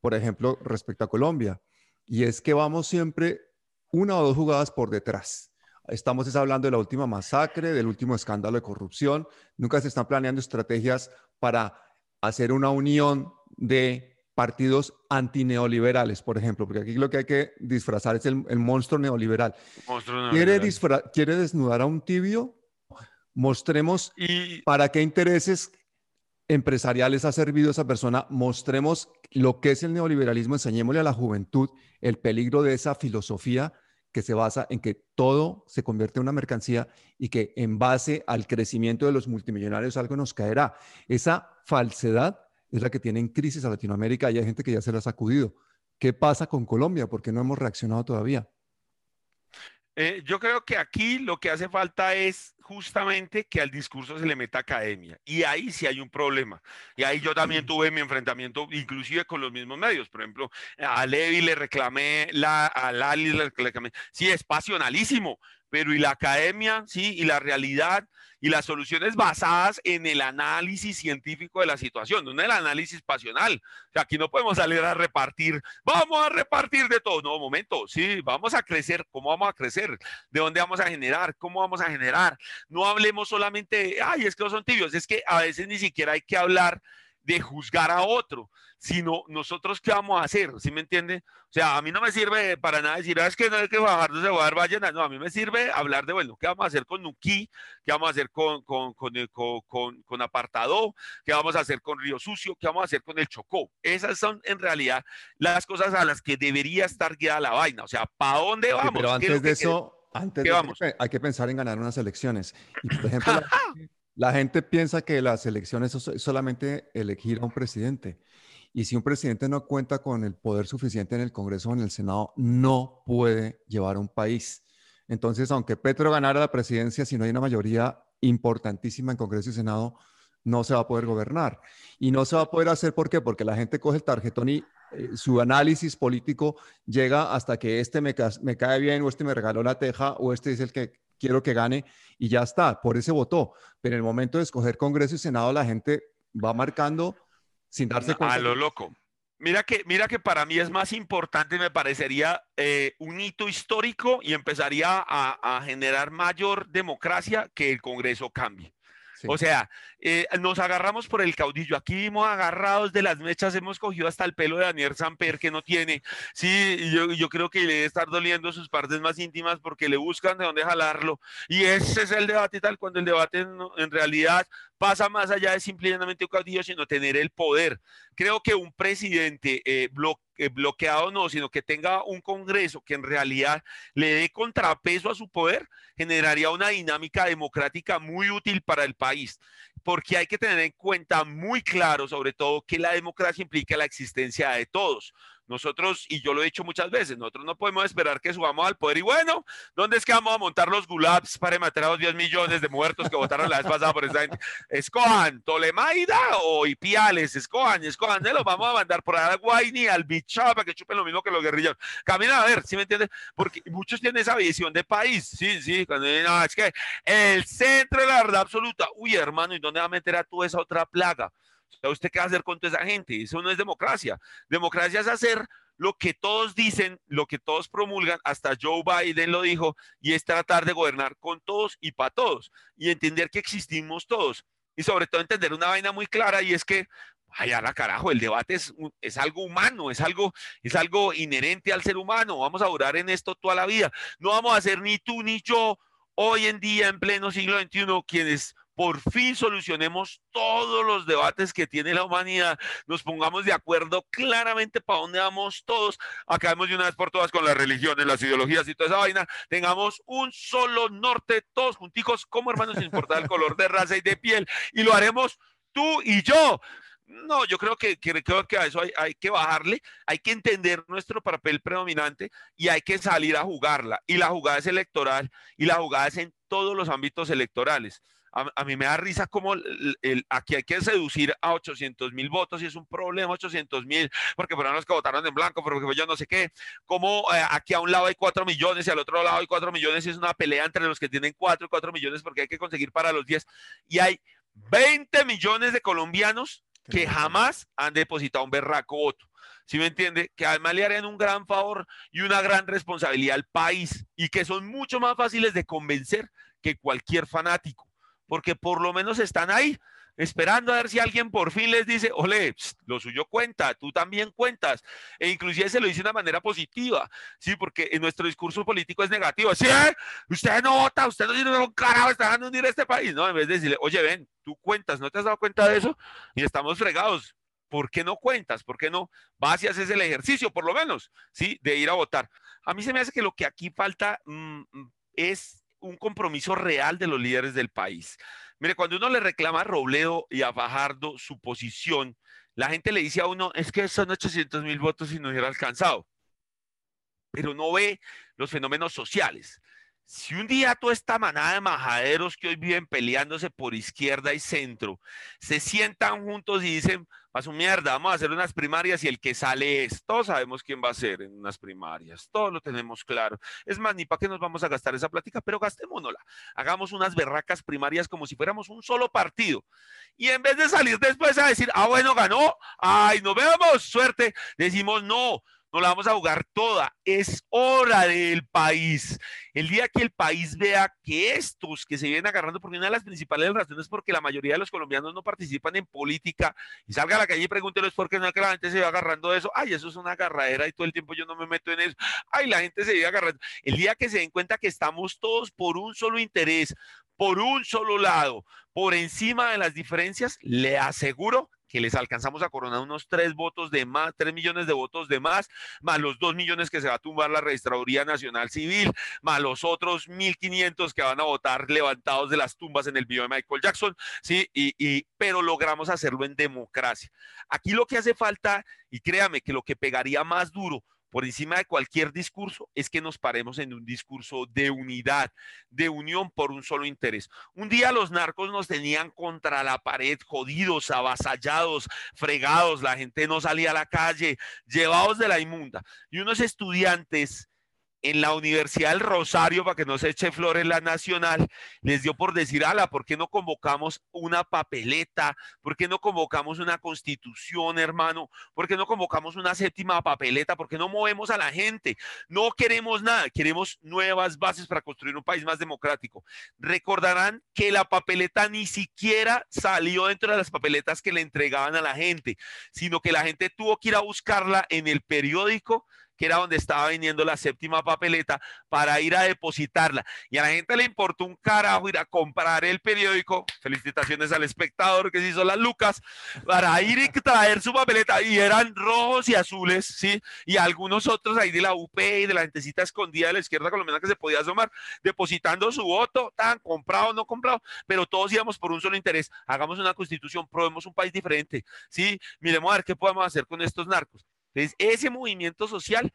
[SPEAKER 1] por ejemplo, respecto a Colombia. Y es que vamos siempre una o dos jugadas por detrás. Estamos es hablando de la última masacre, del último escándalo de corrupción. Nunca se están planeando estrategias para hacer una unión de partidos antineoliberales, por ejemplo, porque aquí lo que hay que disfrazar es el, el monstruo neoliberal.
[SPEAKER 3] Monstruo
[SPEAKER 1] ¿Quiere,
[SPEAKER 3] liberal.
[SPEAKER 1] disfra- ¿Quiere desnudar a un tibio? Mostremos
[SPEAKER 3] Y
[SPEAKER 1] para qué intereses empresariales ha servido esa persona. Mostremos lo que es el neoliberalismo, enseñémosle a la juventud el peligro de esa filosofía que se basa en que todo se convierte en una mercancía y que en base al crecimiento de los multimillonarios algo nos caerá. Esa falsedad es la que tiene en crisis a Latinoamérica y hay gente que ya se la ha sacudido. ¿Qué pasa con Colombia? ¿Por qué no hemos reaccionado todavía?
[SPEAKER 3] Eh, yo creo que aquí lo que hace falta es justamente que al discurso se le meta academia. Y ahí sí hay un problema. Y ahí yo también tuve mi enfrentamiento, inclusive con los mismos medios. Por ejemplo, a Levi le reclamé, la, a Lali le reclamé. Sí, es pasionalísimo, pero ¿y la academia? Sí, y la realidad y las soluciones basadas en el análisis científico de la situación, no en el análisis pasional. Aquí no podemos salir a repartir, vamos a repartir de todo. No, momento, sí, vamos a crecer. ¿Cómo vamos a crecer? ¿De dónde vamos a generar? ¿Cómo vamos a generar? No hablemos solamente de, ay, es que no son tibios, es que a veces ni siquiera hay que hablar de juzgar a otro, sino nosotros qué vamos a hacer, ¿sí me entiende? O sea, a mí no me sirve para nada decir, "Ah, es que no hay que bajar de cebar ballenas, no, a mí me sirve hablar de, bueno, ¿qué vamos a hacer con Nuquí? ¿Qué vamos a hacer con, con, con, el- con, con- con Apartado? ¿Qué vamos a hacer con Río Sucio? ¿Qué vamos a hacer con el Chocó? Esas son en realidad las cosas a las que debería estar guiada la vaina, o sea, ¿para dónde
[SPEAKER 1] Sí,
[SPEAKER 3] vamos?
[SPEAKER 1] pero
[SPEAKER 3] ¿Qué es
[SPEAKER 1] antes de eso, antes
[SPEAKER 3] ¿Qué
[SPEAKER 1] de
[SPEAKER 3] vamos?
[SPEAKER 1] hay que pensar en ganar unas elecciones. Y por ejemplo, [LAUGHS] la, gente- piensa que las elecciones es solamente elegir a un presidente. Y si un presidente no cuenta con el poder suficiente en el Congreso o en el Senado, no puede llevar un país. Entonces, aunque Petro ganara la presidencia, si no hay una mayoría importantísima en Congreso y Senado, no se va a poder gobernar. Y no se va a poder hacer, ¿por? Porque la gente coge el tarjetón y eh, su análisis político llega hasta que este me, me cae bien o este me regaló la teja o este es el que quiero que gane y ya está, por ese votó. Pero en el momento de escoger Congreso y Senado, la gente va marcando sin darse cuenta.
[SPEAKER 3] A lo loco. Mira que, mira que para mí es más importante, me parecería eh, un hito histórico y empezaría a, a generar mayor democracia que el Congreso cambie.
[SPEAKER 1] Sí.
[SPEAKER 3] O sea, eh, nos agarramos por el caudillo. Aquí vimos agarrados de las mechas, hemos cogido hasta el pelo de Daniel Samper que no tiene. Sí, yo, creo que le debe estar doliendo sus partes más íntimas porque le buscan de dónde jalarlo. Y ese es el debate tal, cuando el debate en realidad pasa más allá de simplemente un caudillo, sino tener el poder. Creo que un presidente eh, eh, bloqueado no, sino que tenga un Congreso que en realidad le dé contrapeso a su poder, generaría una dinámica democrática muy útil para el país porque hay que tener en cuenta muy claro, sobre todo, que la democracia implica la existencia de todos. Nosotros, y yo lo he dicho muchas veces, nosotros no podemos esperar que subamos al poder. Y bueno, ¿dónde es que vamos a montar los gulabs para matar a los 10 millones de muertos que votaron la vez pasada por esa gente? Escojan, Tolemaida o Ipiales, escojan, escojan, los vamos a mandar por Guayni al Bichá para que chupen lo mismo que los guerrilleros. Camina a ver, ¿sí me entiendes? Porque muchos tienen esa visión de país. Sí, sí, cuando no, es que el centro de la verdad absoluta. Uy, hermano, ¿y dónde va a meter a toda esa otra plaga? ¿Usted qué va a hacer con toda esa gente? Eso no es democracia. Democracia es hacer lo que todos dicen, lo que todos promulgan, hasta Joe Biden lo dijo, y es tratar de gobernar con todos y para todos, y entender que existimos todos. Y sobre todo entender una vaina muy clara, y es que, allá la carajo, el debate es, es algo humano, es algo, es algo inherente al ser humano. Vamos a durar en esto toda la vida. No vamos a ser ni tú ni yo hoy en día, en pleno siglo XXI, quienes por fin solucionemos todos los debates que tiene la humanidad, nos pongamos de acuerdo claramente para dónde vamos todos, acabemos de una vez por todas con las religiones, las ideologías y toda esa vaina, tengamos un solo norte, todos junticos como hermanos, sin importar el color de raza y de piel, y lo haremos tú y yo. No, yo creo que, a eso hay, hay, que bajarle, hay que entender nuestro papel predominante y hay que salir a jugarla. Y la jugada es electoral y la jugada es en todos los ámbitos electorales a, mí me da risa como el, aquí hay que seducir a 800 mil votos y es un problema 800 mil, porque fueron los que votaron en blanco, porque yo no sé qué, como eh, aquí a un lado hay 4 millones y al otro lado hay 4 millones y es una pelea entre los que tienen 4 y 4 millones porque hay que conseguir para los 10 y hay 20 millones de colombianos que jamás han depositado un berraco voto. ¿sí me entiende? Que además le harían un gran favor y una gran responsabilidad al país y que son mucho más fáciles de convencer que cualquier fanático porque por lo menos están ahí esperando a ver si alguien por fin les dice, ole, lo suyo cuenta, tú también cuentas. E inclusive se lo dice de una manera positiva, ¿sí? Porque en nuestro discurso político es negativo. ¿Sí? Usted no vota, usted no tiene un carajo, está dejando hundir a este país, ¿no? En vez de decirle, oye, ven, tú cuentas, ¿no te has dado cuenta de eso? Y estamos fregados. ¿Por qué no cuentas? ¿Por qué no vas y haces el ejercicio, por lo menos, ¿sí? De ir a votar. A mí se me hace que lo que aquí falta mm, mm, es un compromiso real de los líderes del país. Mire, cuando uno le reclama a Robledo y a Fajardo su posición, la gente le dice a uno, es que son 800 mil votos y no hubiera alcanzado. Pero no ve los fenómenos sociales. Si un día toda esta manada de majaderos que hoy viven peleándose por izquierda y centro se sientan juntos y dicen, a su mierda, vamos a hacer unas primarias y el que sale es. Todos sabemos quién va a ser en unas primarias, todos lo tenemos claro. Es más, ni para qué nos vamos a gastar esa plática, pero gastémonosla. Hagamos unas berracas primarias como si fuéramos un solo partido. Y en vez de salir después a decir, ah, bueno, ganó, ay, nos vemos, suerte, decimos, no, no la vamos a jugar toda. Es hora del país. El día que el país vea que estos que se vienen agarrando, porque una de las principales razones es porque la mayoría de los colombianos no participan en política y salga a la calle y pregúnteles por qué no es que la gente se va agarrando de eso. Ay, eso es una agarradera y todo el tiempo yo no me meto en eso. Ay, la gente se vive agarrando. El día que se den cuenta que estamos todos por un solo interés, por un solo lado, por encima de las diferencias, le aseguro que les alcanzamos a coronar unos tres votos de más, tres millones de votos de más, más los dos millones que se va a tumbar la Registraduría Nacional Civil, más los otros 1.500 que van a votar levantados de las tumbas en el video de Michael Jackson, ¿sí? Y, y, pero logramos hacerlo en democracia. Aquí lo que hace falta, y créame que lo que pegaría más duro por encima de cualquier discurso es que nos paremos en un discurso de unidad, de unión por un solo interés. Un día los narcos nos tenían contra la pared, jodidos, avasallados, fregados, la gente no salía a la calle, llevados de la inmunda. Y unos estudiantes en la Universidad del Rosario, para que no se eche flores la nacional, les dio por decir, ala, ¿por qué no convocamos una papeleta? ¿Por qué no convocamos una constitución, hermano? ¿Por qué no convocamos una séptima papeleta? ¿Por qué no movemos a la gente? No queremos nada, queremos nuevas bases para construir un país más democrático. Recordarán que la papeleta ni siquiera salió dentro de las papeletas que le entregaban a la gente, sino que la gente tuvo que ir a buscarla en el periódico que era donde estaba viniendo la séptima papeleta, para ir a depositarla. Y a la gente le importó un carajo ir a comprar el periódico. Felicitaciones al espectador que se hizo las lucas, para ir y traer su papeleta. Y eran rojos y azules, ¿sí? Y algunos otros ahí de la UP y de la gentecita escondida de la izquierda colombiana que se podía asomar, depositando su voto, tan comprado, no comprado, pero todos íbamos por un solo interés. Hagamos una constitución, probemos un país diferente, ¿sí? Miremos a ver qué podemos hacer con estos narcos. Entonces, ese movimiento social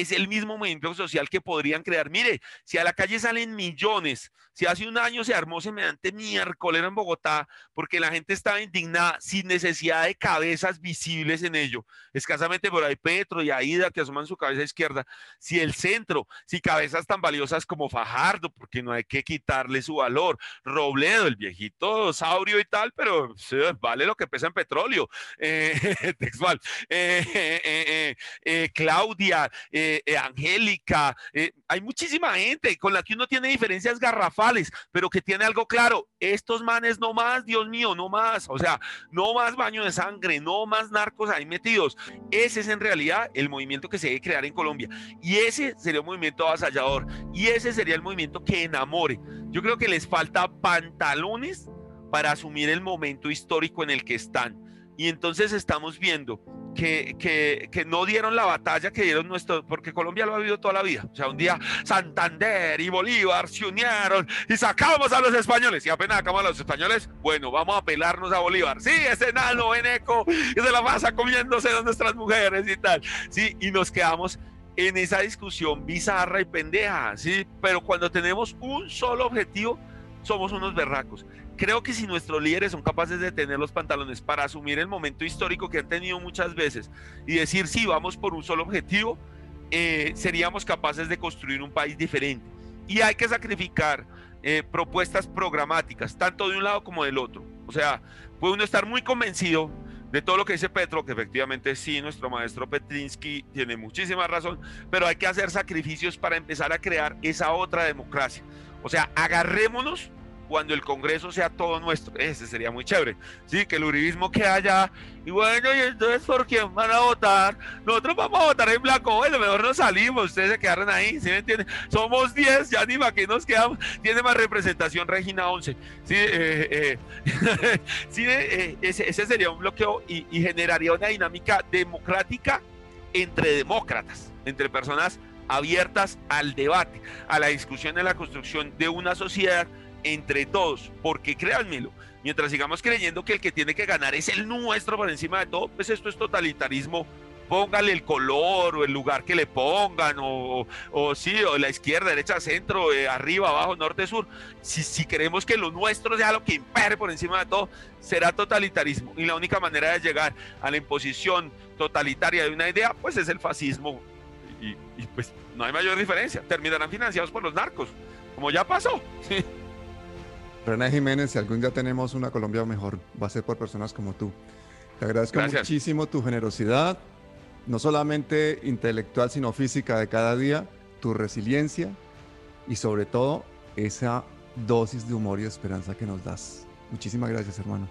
[SPEAKER 3] es el mismo movimiento social que podrían crear. Mire, si a la calle salen millones, si hace un año se armó semejante miércoles en Bogotá, porque la gente estaba indignada sin necesidad de cabezas visibles en ello, escasamente por ahí Petro y Aida que asoman su cabeza izquierda, si el centro, si cabezas tan valiosas como Fajardo, porque no hay que quitarle su valor, Robledo, el viejito saurio y tal, pero vale lo que pesa en petróleo, eh, [LAUGHS] textual, eh, eh, Claudia, eh, Angélica, eh, hay muchísima gente con la que uno tiene diferencias garrafales, pero que tiene algo claro, estos manes no más, Dios mío, no más, o sea, no más baño de sangre, no más narcos ahí metidos. Ese es en realidad el movimiento que se debe crear en Colombia y ese sería un movimiento avasallador y ese sería el movimiento que enamore. Yo creo que les falta pantalones para asumir el momento histórico en el que están. Y entonces estamos viendo que, que, no dieron la batalla que dieron nuestros, porque Colombia lo ha vivido toda la vida. O sea, un día Santander y Bolívar se unieron y sacamos a los españoles. Y apenas sacamos a los españoles, bueno, vamos a pelarnos a Bolívar. Sí, ese nano eco y se la pasa comiéndose a nuestras mujeres y tal. Sí, y nos quedamos en esa discusión bizarra y pendeja. Sí, pero cuando tenemos un solo objetivo, somos unos berracos. Creo que si nuestros líderes son capaces de tener los pantalones para asumir el momento histórico que han tenido muchas veces y decir, sí, vamos por un solo objetivo, eh, seríamos capaces de construir un país diferente. Y hay que sacrificar eh, propuestas programáticas, tanto de un lado como del otro. O sea, puede uno estar muy convencido de todo lo que dice Petro, que efectivamente sí, nuestro maestro Petrinsky tiene muchísima razón, pero hay que hacer sacrificios para empezar a crear esa otra democracia. O sea, agarrémonos cuando el Congreso sea todo nuestro. Ese sería muy chévere. Sí, que el uribismo que haya. Y bueno, y entonces, ¿por quién van a votar? Nosotros vamos a votar en blanco. Bueno, mejor no salimos. Ustedes se quedaron ahí. ¿Sí me entienden? Somos 10, ya ni más que nos quedamos. Tiene más representación Regina 11. Sí, eh, eh, [LAUGHS] sí eh, ese, sería un bloqueo y, y generaría una dinámica democrática entre demócratas, entre personas abiertas al debate, a la discusión en la construcción de una sociedad entre todos, porque créanmelo, mientras sigamos creyendo que el que tiene que ganar es el nuestro por encima de todo, pues esto es totalitarismo. Póngale el color o el lugar que le pongan, o, o sí, o la izquierda, derecha, centro, eh, arriba, abajo, norte, sur. Si, si queremos que lo nuestro sea lo que impere por encima de todo, será totalitarismo. Y la única manera de llegar a la imposición totalitaria de una idea, pues es el fascismo. Y, y pues no hay mayor diferencia. Terminarán financiados por los narcos, como ya pasó. [LAUGHS]
[SPEAKER 1] René Jiménez, si algún día tenemos una Colombia mejor, va a ser por personas como tú. Te agradezco muchísimo tu generosidad, no solamente intelectual, sino física de cada día, tu resiliencia y sobre todo esa dosis de humor y esperanza que nos das. Muchísimas gracias, hermano.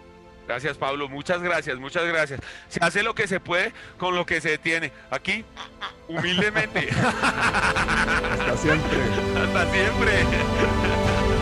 [SPEAKER 3] Gracias, Pablo. Muchas gracias, muchas gracias. Se hace lo que se puede con lo que se tiene. Aquí, humildemente. [LAUGHS]
[SPEAKER 1] Hasta siempre.
[SPEAKER 3] Hasta siempre.